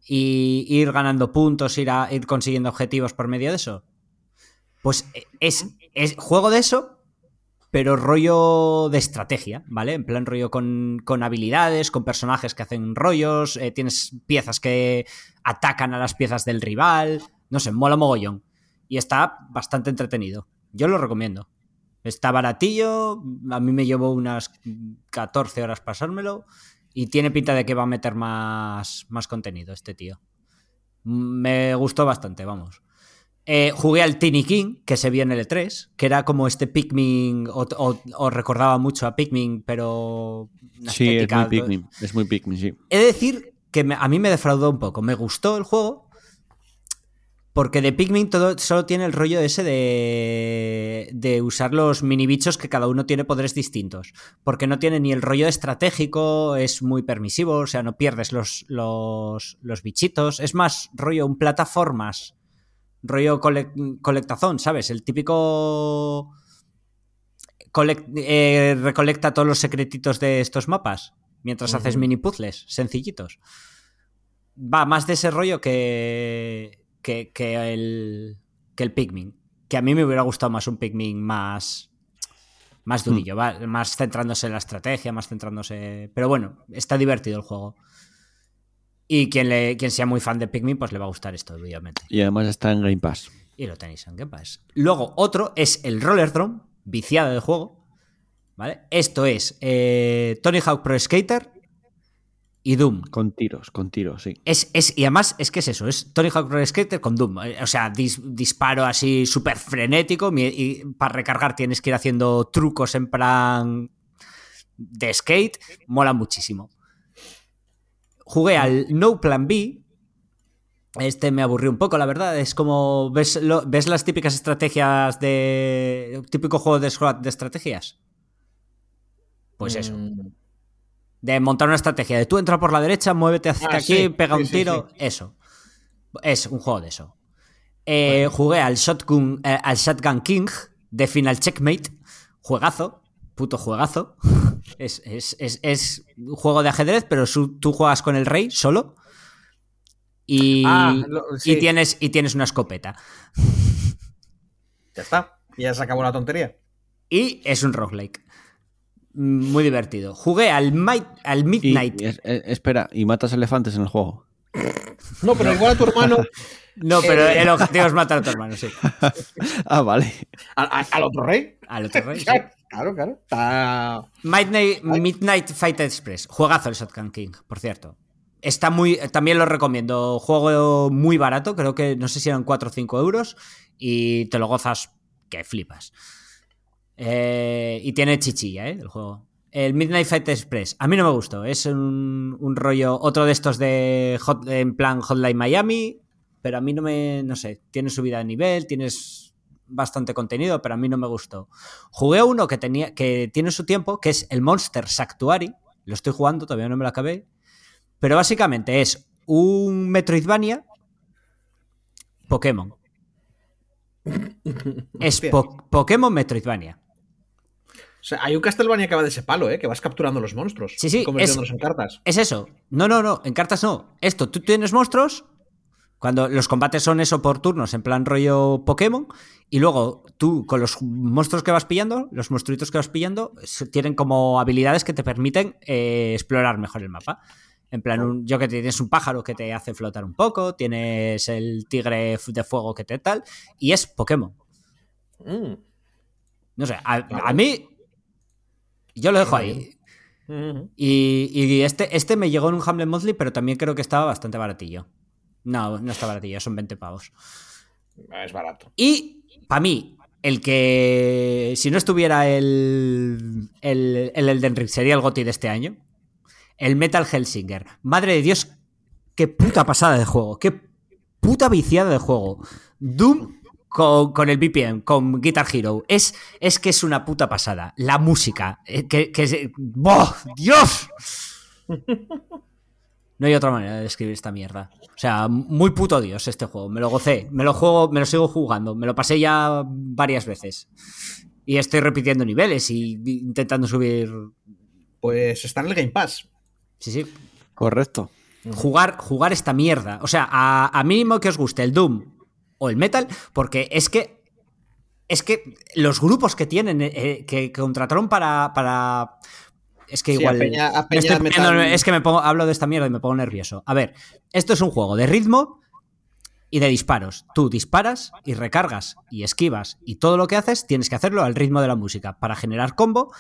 y ir ganando puntos, ir, a- ir consiguiendo objetivos por medio de eso? Pues eh, es, es juego de eso, pero rollo de estrategia, ¿vale? En plan rollo con, con habilidades, con personajes que hacen rollos, eh, tienes piezas que atacan a las piezas del rival, no sé, mola mogollón. Y está bastante entretenido. Yo lo recomiendo. Está baratillo, a mí me llevó unas 14 horas pasármelo y tiene pinta de que va a meter más, más contenido este tío. Me gustó bastante, vamos. Eh, jugué al Tiny King, que se vio en el E3, que era como este Pikmin, o, o- o recordaba mucho a Pikmin, pero... Sí, es muy Pikmin. Es muy Pikmin, sí. He de decir que me- a mí me defraudó un poco. Me gustó el juego. Porque de Pikmin todo, solo tiene el rollo ese de, de usar los mini bichos que cada uno tiene poderes distintos. Porque no tiene ni el rollo estratégico, es muy permisivo, o sea, no pierdes los, los, los bichitos. Es más rollo un plataformas, rollo colec- colectazón, ¿sabes? El típico... eh, recolecta todos los secretitos de estos mapas mientras haces mini puzzles sencillitos. Va más de ese rollo que, que, que el, que el Pikmin. Que a mí me hubiera gustado más un Pikmin más, más durillo, va, más centrándose en la estrategia, más centrándose... Pero bueno, está divertido el juego. Y quien, le, quien sea muy fan de Pikmin, pues le va a gustar esto, obviamente. Y además está en Game Pass. Y lo tenéis en Game Pass. Luego, otro es el Roller Drone, viciado de juego. ¿Vale? Esto es eh, Tony Hawk Pro Skater y Doom. Con tiros, con tiros, sí. Es, es, y además es que es eso, es Tony Hawk Pro Skater con Doom. O sea, dis- disparo así súper frenético y para recargar tienes que ir haciendo trucos en plan de skate. Mola muchísimo. Jugué al No Plan B. Este me aburrió un poco, la verdad. Es como. ¿Ves, lo- ves las típicas estrategias de. Típico juego de SWAT de estrategias? Pues eso. Mm, De montar una estrategia de tú entra por la derecha, muévete hacia Ah, aquí, sí, pega sí, un tiro. sí. Eso. Es un juego de eso. Eh, Jugué al Shotgun, eh, al Shotgun King de Final Checkmate. Juegazo. Puto juegazo. *laughs* Es, es- es- es un juego de ajedrez, pero su- tú juegas con el rey solo. Y, Ah, lo- sí. y tienes, y tienes una escopeta. Ya está. Ya se acabó la tontería. Y es un roguelike. Mm, Muy divertido. Jugué al, Might- al Midnight. eh, espera, y matas elefantes en el juego. No, pero igual a tu hermano. No, pero Eh. el objetivo es matar a tu hermano, sí. *laughs* Ah, vale. al otro rey. Al otro rey. *laughs* sí. Claro, claro. Midnight, Midnight Fight Express. Juegazo el Shotgun King, por cierto. Está muy. También lo recomiendo. Juego muy barato, creo que no sé si eran 4 o 5 euros. Y te lo gozas que flipas. Eh, y tiene chichilla, ¿eh? El juego. El Midnight Fight Express. A mí no me gustó. Es un, un rollo. Otro de estos de. hot- en plan Hotline Miami. Pero a mí no me. No sé. Tiene subida de nivel. Tienes bastante contenido, pero a mí no me gustó. Jugué uno que, tenía, que tiene su tiempo, que es el Monster Actuary. Lo estoy jugando, todavía no me lo acabé. Pero básicamente es un Metroidvania Pokémon. Es po- Pokémon Metroidvania. O sea, hay un Castlevania que va de ese palo, ¿eh? Que vas capturando los monstruos. Sí, sí, y convirtiéndolos en cartas. Es eso. No, no, no. En cartas no. Esto, tú tienes monstruos. Cuando los combates son eso por turnos, en plan rollo Pokémon. Y luego tú, con los monstruos que vas pillando, los monstruitos que vas pillando, tienen como habilidades que te permiten eh, explorar mejor el mapa. En plan, un- yo que tienes un pájaro que te hace flotar un poco, tienes el tigre de fuego que te tal, y es Pokémon. Mm. No sé, a, a mí. Yo lo dejo ahí. Y, y este, este me llegó en un Hamlet Monthly, pero también creo que estaba bastante baratillo. No, no está baratillo, son 20 pavos. Es barato. Y para mí, el que si no estuviera el, el, el Elden Ring sería el GOTY de este año. El Metal Hellsinger. Madre de Dios, qué puta pasada de juego. Qué puta viciada de juego. Doom con, con el BPM, con Guitar Hero. Es, es que es una puta pasada. La música. eh, Que, que. ¡Dios! No hay otra manera de describir esta mierda. O sea, muy puto Dios este juego. Me lo gocé. Me lo juego, me lo sigo jugando. Me lo pasé ya varias veces. Y estoy repitiendo niveles y intentando subir. Pues está en el Game Pass. Sí, sí. Correcto. Jugar, jugar esta mierda. O sea, a, a mínimo que os guste el Doom o el Metal, porque es que. Es que los grupos que tienen, eh, que contrataron para. para es que Sí, igual. a Peña- a me Peña estoy Metal- poniendo- es que me pongo, hablo de esta mierda y me pongo nervioso. A ver, esto es un juego de ritmo y de disparos. Tú disparas y recargas y esquivas y todo lo que haces tienes que hacerlo al ritmo de la música para generar combo.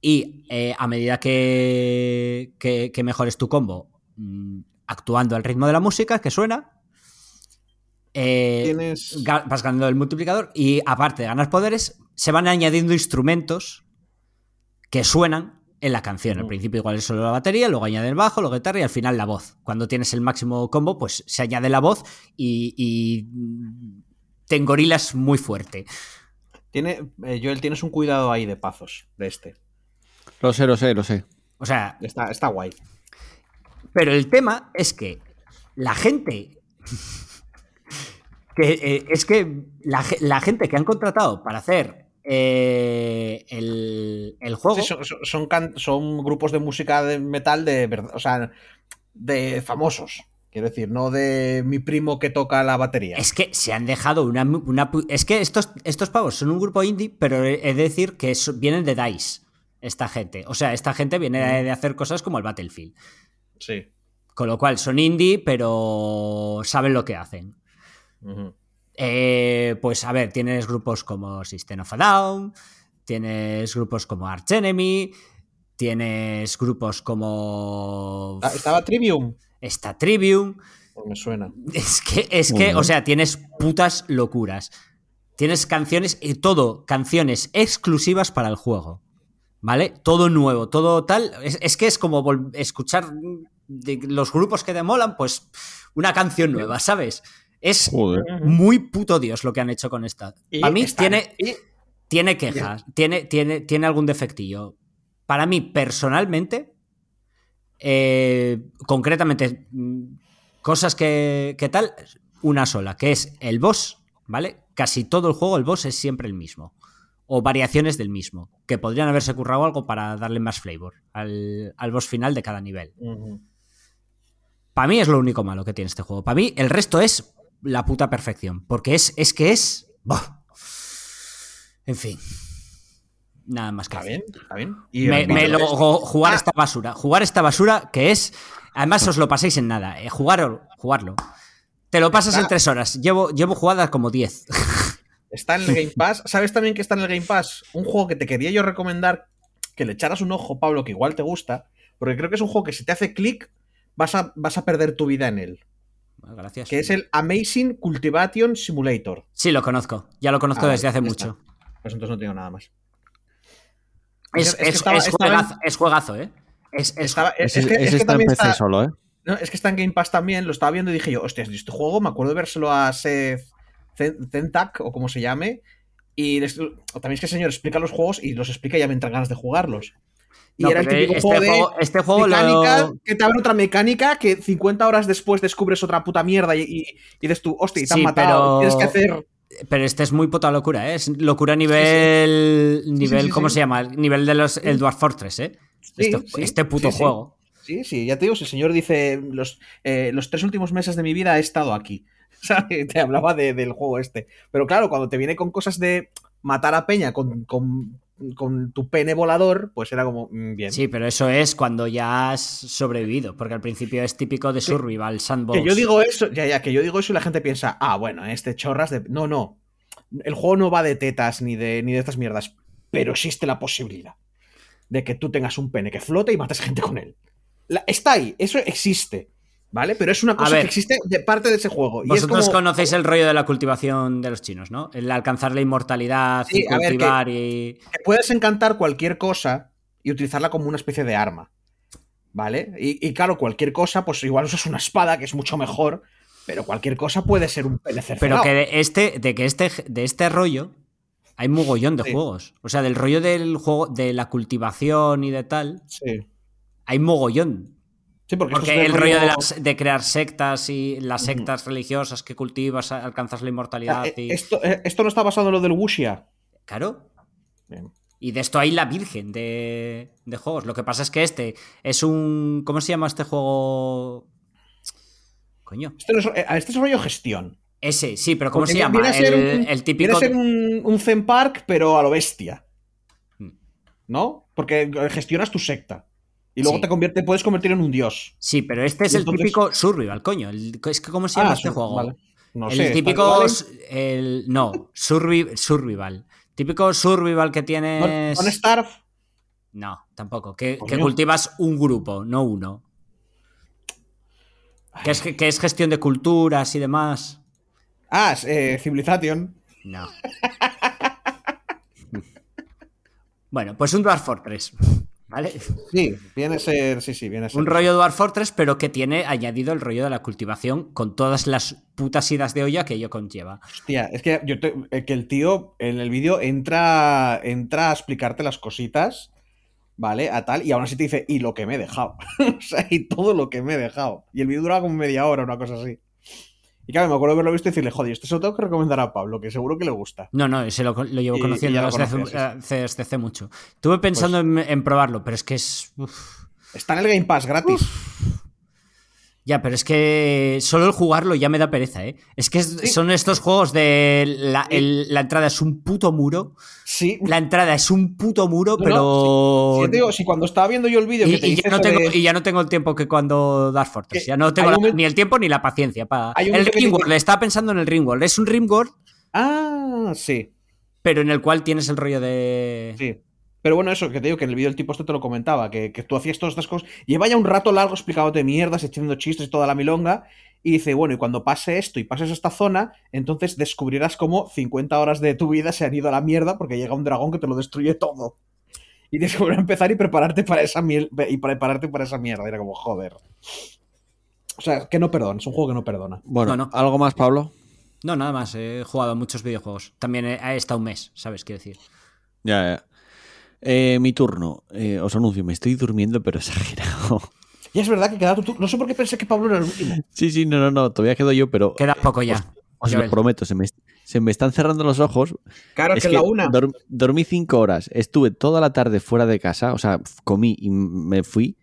Y eh, a medida que, que, que mejores tu combo mm, actuando al ritmo de la música que suena, eh, Tienes. vas ganando el multiplicador y aparte de ganar poderes, se van añadiendo instrumentos que suenan en la canción. Al Ujú. principio igual es solo la batería, luego añade el bajo, luego guitarra y al final la voz. Cuando tienes el máximo combo, pues se añade la voz y, y mm, te engorilas muy fuerte. Tiene, eh, Joel, tienes un cuidado ahí de pazos de este. Lo sé, lo sé, lo sé. O sea, Está, está guay. Pero el tema es que la gente. Que, eh, es que la, ge- la gente que han contratado para hacer eh, el, el juego. Sí, son, son- son can- son grupos de música de metal de verdad. O sea, de famosos. Quiero decir, no de mi primo que toca la batería. Es que se han dejado una. es que estos, estos pavos son un grupo indie, pero he de decir que vienen de DICE. Esta gente. O sea, esta gente viene de, de hacer cosas como el Battlefield. Sí. Con lo cual son indie, pero saben lo que hacen. Eh, pues a ver, tienes grupos como System of a Down, tienes grupos como Arch Enemy, tienes grupos como. Ah, ¿Estaba Trivium? Está Trivium. Pues me suena. Es que, es que, o sea, tienes putas locuras. Tienes canciones y todo, canciones exclusivas para el juego. ¿Vale? Todo nuevo, todo tal. Es, es que es como escuchar de los grupos que te molan, pues una canción nueva, ¿sabes? Es Joder. muy puto Dios lo que han hecho con esta. Y Para mí están- tiene, y- tiene quejas, tiene, tiene, tiene algún defectillo. Para mí, personalmente, eh, concretamente, mm, cosas que, que tal, una sola, que es el boss, ¿vale? Casi todo el juego, el boss es siempre el mismo. O variaciones del mismo, que podrían haberse currado algo para darle más flavor al, al boss final de cada nivel. Para mí es lo único malo que tiene este juego. Para mí el resto es la puta perfección. Porque es, es que es... En fin. Nada más que Está bien, está bien. Y Me, lo- jugar Ah. esta basura. Jugar esta basura que es... Además os lo paséis en nada. Eh, jugar, jugarlo. Te lo pasas Está- en tres horas. Llevo, llevo jugadas como 10. Está en el Game Pass. ¿Sabes también que está en el Game Pass? Un juego que te quería yo recomendar que le echaras un ojo, Pablo, que igual te gusta. Porque creo que es un juego que si te hace clic, vas a, vas a perder tu vida en él. Gracias. Que es el Amazing Cultivation Simulator. Sí, lo conozco. Ya lo conozco Ah, desde hace mucho. Pues entonces no tengo nada más. Es, Es que es- estaba- es estaba en- juegazo, es juegazo, ¿eh? Es, Estaba- que, está en también PC está, solo, ¿eh? no, es que está en Game Pass también, lo estaba viendo y dije yo, hostias, este juego me acuerdo de vérselo a Seth Zen- Zentak o como se llame. Y les- también es que el señor explica los juegos y los explica y ya me entran ganas de jugarlos. Y No, era el típico este juego de juego, este juego lo- mecánica, que te abre otra mecánica, que 50 horas después descubres otra puta mierda y, y, y dices tú, hostia, y te han Sí, matado. pero- Tienes que hacer. Pero este es muy puta locura, ¿eh? Es locura a nivel. nivel sí, ¿Cómo se llama? Nivel de los. El Dwarf Fortress, ¿eh? Este, este puto juego. Sí, sí, ya te digo, si el señor dice, los, eh, los tres últimos meses de mi vida he estado aquí. *laughs* ¿Sabes? Te hablaba de- del juego este. Pero claro, cuando te viene con cosas de matar a Peña con, con, con tu pene volador, pues era como, mm, bien. Sí, pero eso es cuando ya has sobrevivido, porque al principio es típico de Survival, Sandbox. Que yo digo eso, ya, ya, que yo digo eso y la gente piensa, ah, bueno, este chorras de. No, no. El juego no va de tetas ni de, ni de estas mierdas. Pero existe la posibilidad de que tú tengas un pene que flote y mates gente con él. La- está ahí, eso existe. ¿Vale? Pero es una cosa ver. que existe de parte de ese juego. Y es Vosotros como- conocéis el rollo de la cultivación de los chinos, ¿no? El alcanzar la inmortalidad, Sí, ver, cultivar y. que puedes encantar cualquier cosa y utilizarla como una especie de arma. ¿Vale? Y, y claro, cualquier cosa, pues igual usas una espada, que es mucho mejor, pero cualquier cosa puede ser un pene Pero que de este, de que este, de este rollo hay mogollón de Sí. juegos. O sea, del rollo del juego, de la cultivación y de tal, Sí. hay mogollón. Sí, porque, esto Porque es el rollo de, las- de crear sectas y las sectas religiosas que cultivas, alcanzas la sea, inmortalidad. eh, y... esto, eh, esto no está basado en lo del Wuxia. Claro. Bien. Y de esto hay la virgen de, de juegos. Lo que pasa es que este es un. ¿Cómo se llama este juego? Coño. Este, no es, eh, este es rollo gestión. Ese, sí, pero ¿cómo Porque se viene llama? a ser El, un- el Viene a ser un, un Zen Park, pero a lo bestia. Hmm. ¿No? Porque gestionas tu secta. Y luego Sí. te, convierte, puedes convertir en un dios. Sí, pero este es el típico survival, coño. El- es que ¿cómo se llama Ah, este juego? vale. No el sé, típico. ¿está igual? El, no, survi- survival. Típico survival que ¿Con, tienes. con Starve? No, tampoco. Que, cultivas un grupo, no uno. Que es, que es gestión de culturas y demás. Ah, eh, Civilization. No. *laughs* bueno, pues un Dwarf Fortress. ¿Vale? Sí, viene a ser. Sí, sí, viene a ser. Un rollo Dwarf Fortress, pero que tiene añadido el rollo de la cultivación con todas las putas idas de olla que ello conlleva. Hostia, es que, yo te- eh, que el tío en el vídeo entra, entra a explicarte las cositas, ¿vale? A tal, y aún así te dice, y lo que me he dejado. *laughs* o sea, y todo lo que me he dejado. Y el vídeo duraba como media hora, una cosa así. Y claro, me acuerdo haberlo visto y decirle, joder, esto se lo tengo que recomendar a Pablo, que seguro que le gusta. No, no, ese lo, lo llevo Y- conociendo lo desde, hace, conocías, hace- desde hace mucho. Estuve pensando en, en probarlo, pero es que es. uf. Está en el Game Pass gratis. Ya, pero es que solo el jugarlo ya me da pereza, ¿eh? Es que es- son estos juegos de la, el- la entrada es un puto muro. Sí. La entrada es un puto muro, No, pero. Sí, te digo, si cuando estaba viendo yo el vídeo y, que te y ya no tengo, de- y ya no tengo el tiempo que cuando Dark Fortress. Ya no tengo la- un ni el tiempo ni la paciencia. para El Ringworld, dice- estaba pensando en el Ringworld. Es un Ringworld, Ah, sí, pero en el cual tienes el rollo de. sí. Pero bueno, eso que te digo que en el vídeo el tipo este te lo comentaba, que, que tú hacías todas estas cosas. Lleva ya un rato largo explicándote mierdas, echando chistes y toda la milonga. Y dice, bueno, y cuando pase esto y pases esta zona, entonces descubrirás cómo 50 horas de tu vida se han ido a la mierda porque llega un dragón que te lo destruye todo. Y tienes que volver a empezar y prepararte para esa mierda. Y prepararte para esa mierda. Era como, joder. O sea, que no perdona, es un juego que no perdona. Bueno, No, no. ¿algo más, Pablo? No, nada más. He jugado a muchos videojuegos. También he, he estado un mes, ¿sabes? Quiero decir. Ya, ya. Eh, mi turno. Eh, os anuncio, me estoy durmiendo, pero *laughs* exagerado. Y es verdad que queda tu turno. No sé por qué pensé que Pablo era el último. Sí, sí, no, no, no, todavía quedo yo, pero Queda poco ya. os lo prometo, se me, se me están cerrando los ojos. Claro, Es que, la una. dorm- dormí cinco horas, estuve toda la tarde fuera de casa, o sea, comí y me fui.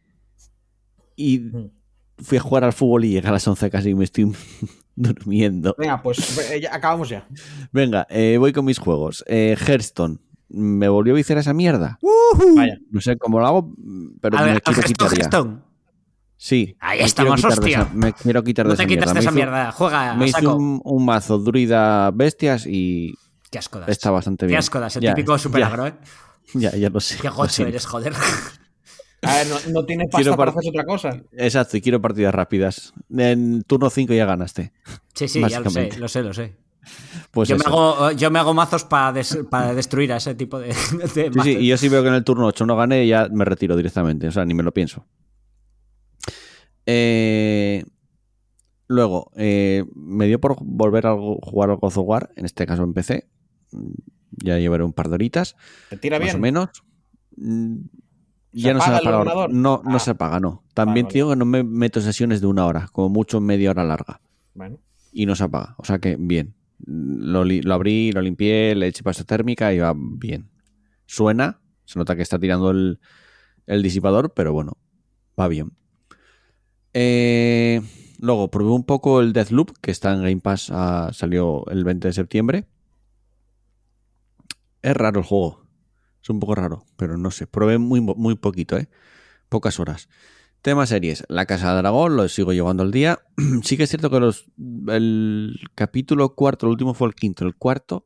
Y Mm. fui a jugar al fútbol y llegué a las 11 casi y me estoy *laughs* durmiendo. Venga, pues eh, ya- acabamos ya. Venga, eh, voy con mis juegos. Eh, Hearthstone. ¿Me volvió a viciar esa mierda? Vaya. No sé cómo lo hago, pero A ver, me al quiero quitar ya. Sí. Ahí estamos, hostia. esa- me quiero quitar de No esa te quitas de esa Me hizo- mierda. Juega Me saco. un, un mazo druida bestias y Qué asco das. está bastante Qué bien. asco das. El Ya, típico super ya, agro, ¿eh? Ya, ya lo sé. Qué gocho eres, joder. A ver, no, no tiene Quiero pasta para par- hacer otra cosa. Exacto, y quiero partidas rápidas. En turno 5 ya ganaste. Sí, sí, ya lo sé, lo sé, lo sé. Pues yo, me hago, yo me hago mazos para, des- para destruir a ese tipo de, *laughs* de Sí, mazos. sí, y yo sí veo que en el turno 8 no gané, ya me retiro directamente. O sea, ni me lo pienso. Eh, luego, eh, me dio por volver a jugar al God of War, en este caso en PC. Ya llevaré un par de horitas, Te tira más bien. o menos. ¿Se Ya no se apaga? No, no Ah. se apaga, no. También Vale, que no me meto sesiones de una hora, como mucho media hora larga. Bueno. y no se apaga. O sea que bien. Lo, lo abrí, lo limpié, le eché pasta térmica y va bien. Suena, se nota que está tirando el, el disipador, pero bueno, va bien. Eh, luego probé un poco el Deathloop, que está en Game Pass, ah, salió el 20 de septiembre. Es raro el juego. Es un poco raro, pero no sé. Probé muy, muy poquito, ¿eh? Pocas horas. Tema series. La Casa de Dragón, lo sigo llevando al día. *clears throat* sí que es cierto que los, el capítulo cuarto, el último fue el quinto, el cuarto,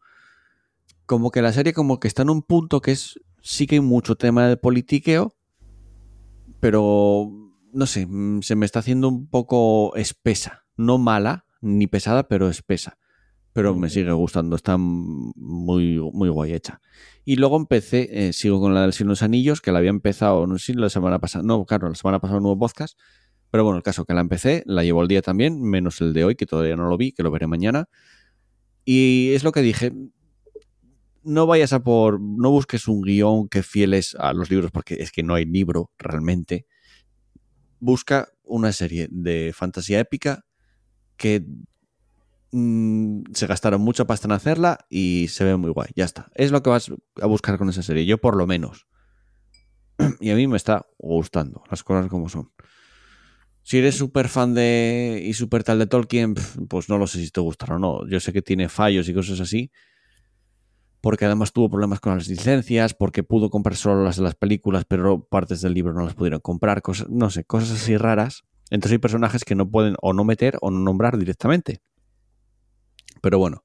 como que la serie como que está en un punto que es, sí que hay mucho tema de politiqueo, pero no sé, mm, se me está haciendo un poco espesa. No mala, ni pesada, pero espesa. Pero me sigue gustando, está muy, muy guay hecha. Y luego empecé, eh, sigo con la del de los Anillos, que la había empezado, no sé si la semana pasada, no, claro, la semana pasada un nuevo podcast, pero bueno, el caso que la empecé, la llevo al día también, menos el de hoy, que todavía no lo vi, que lo veré mañana. Y es lo que dije, no vayas a por, no busques un guion que fieles a los libros, porque es que no hay libro realmente. Busca una serie de fantasía épica que mm, se gastaron mucha pasta en hacerla y se ve muy guay. Ya está. Es lo que vas a buscar con esa serie. Yo por lo menos. *clears throat* y a mí me está gustando las cosas como son. Si eres súper fan de y súper tal de Tolkien, pues no lo sé si te gustará o no. Yo sé que tiene fallos y cosas así. Porque además tuvo problemas con las licencias, porque pudo comprar solo las de las películas, pero partes del libro no las pudieron comprar, cosas, no sé, cosas así raras. Entonces hay personajes que no pueden o no meter o no nombrar directamente. Pero bueno,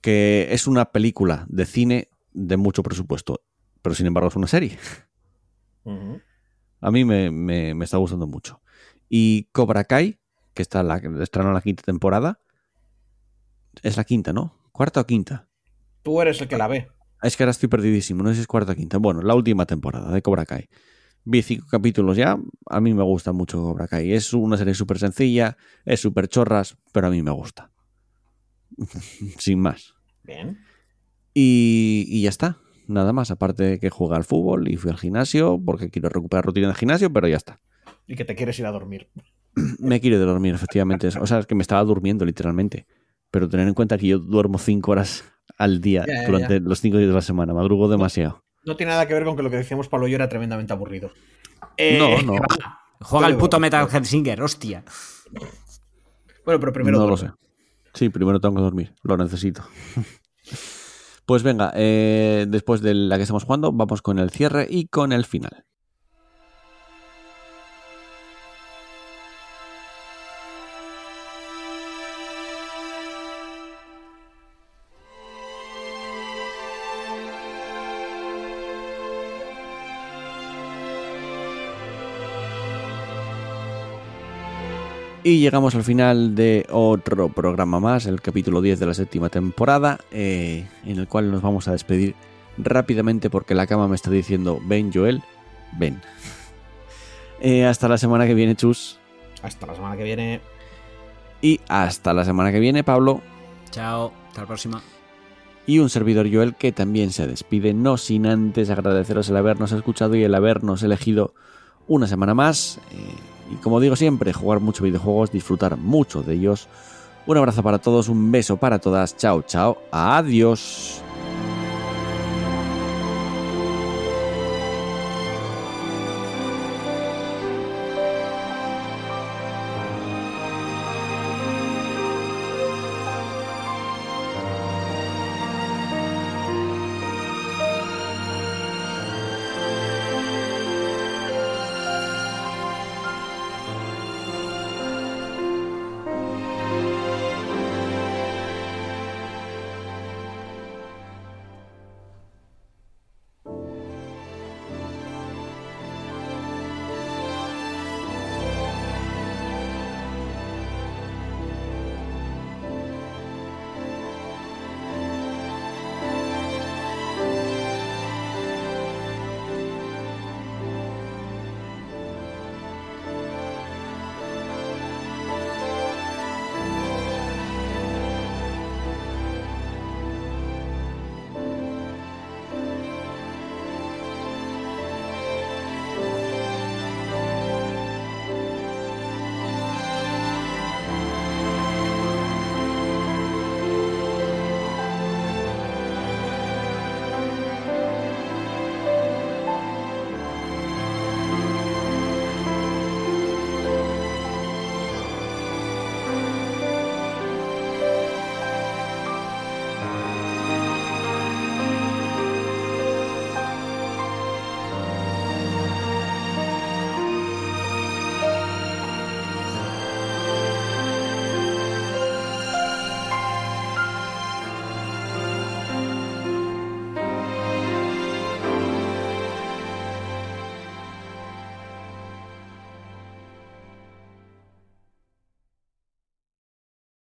que es una película de cine de mucho presupuesto, pero sin embargo es una serie. A mí me, me- me está gustando mucho. Y Cobra Kai, que está la, estrenó la quinta temporada, es la quinta, ¿no? ¿Cuarta o quinta? Tú eres el que la ve. Es que ahora estoy perdidísimo, no sé si es cuarta o quinta. Bueno, la última temporada de Cobra Kai. Vi cinco capítulos ya, a mí me gusta mucho Cobra Kai. Es una serie súper sencilla, es súper chorras, pero a mí me gusta. *laughs* Sin más. Bien. Y, y ya está. Nada más, aparte de que juega al fútbol y fui al gimnasio, porque quiero recuperar rutina de gimnasio, pero ya está. Y que te quieres ir a dormir. *clears throat* Me quiero ir a dormir, efectivamente. O sea, es que me estaba durmiendo, literalmente. Pero tener en cuenta que yo duermo cinco horas al día Ya, ya, durante los cinco días de la semana. Madrugo demasiado. No tiene nada que ver con que lo que decíamos Pablo y yo era tremendamente aburrido. No, Eh, no. *laughs* Juega el puto Metal Hellsinger, hostia. Bueno, pero primero no lo sé. Sí, primero tengo que dormir. Lo necesito. *laughs* Pues venga, eh, después de la que estamos jugando, vamos con el cierre y con el final. Y llegamos al final de otro programa más, el capítulo 10 de la séptima temporada, eh, en el cual nos vamos a despedir rápidamente porque la cama me está diciendo, ven Joel, ven. *laughs* Eh, hasta la semana que viene, Chus. Hasta la semana que viene. Y hasta la semana que viene, Pablo. Chao, hasta la próxima. Y un servidor Joel que también se despide, no sin antes agradeceros el habernos escuchado y el habernos elegido una semana más. Eh, y como digo siempre, jugar mucho videojuegos, disfrutar mucho de ellos. Un abrazo para todos, un beso para todas. Chao, chao. Adiós.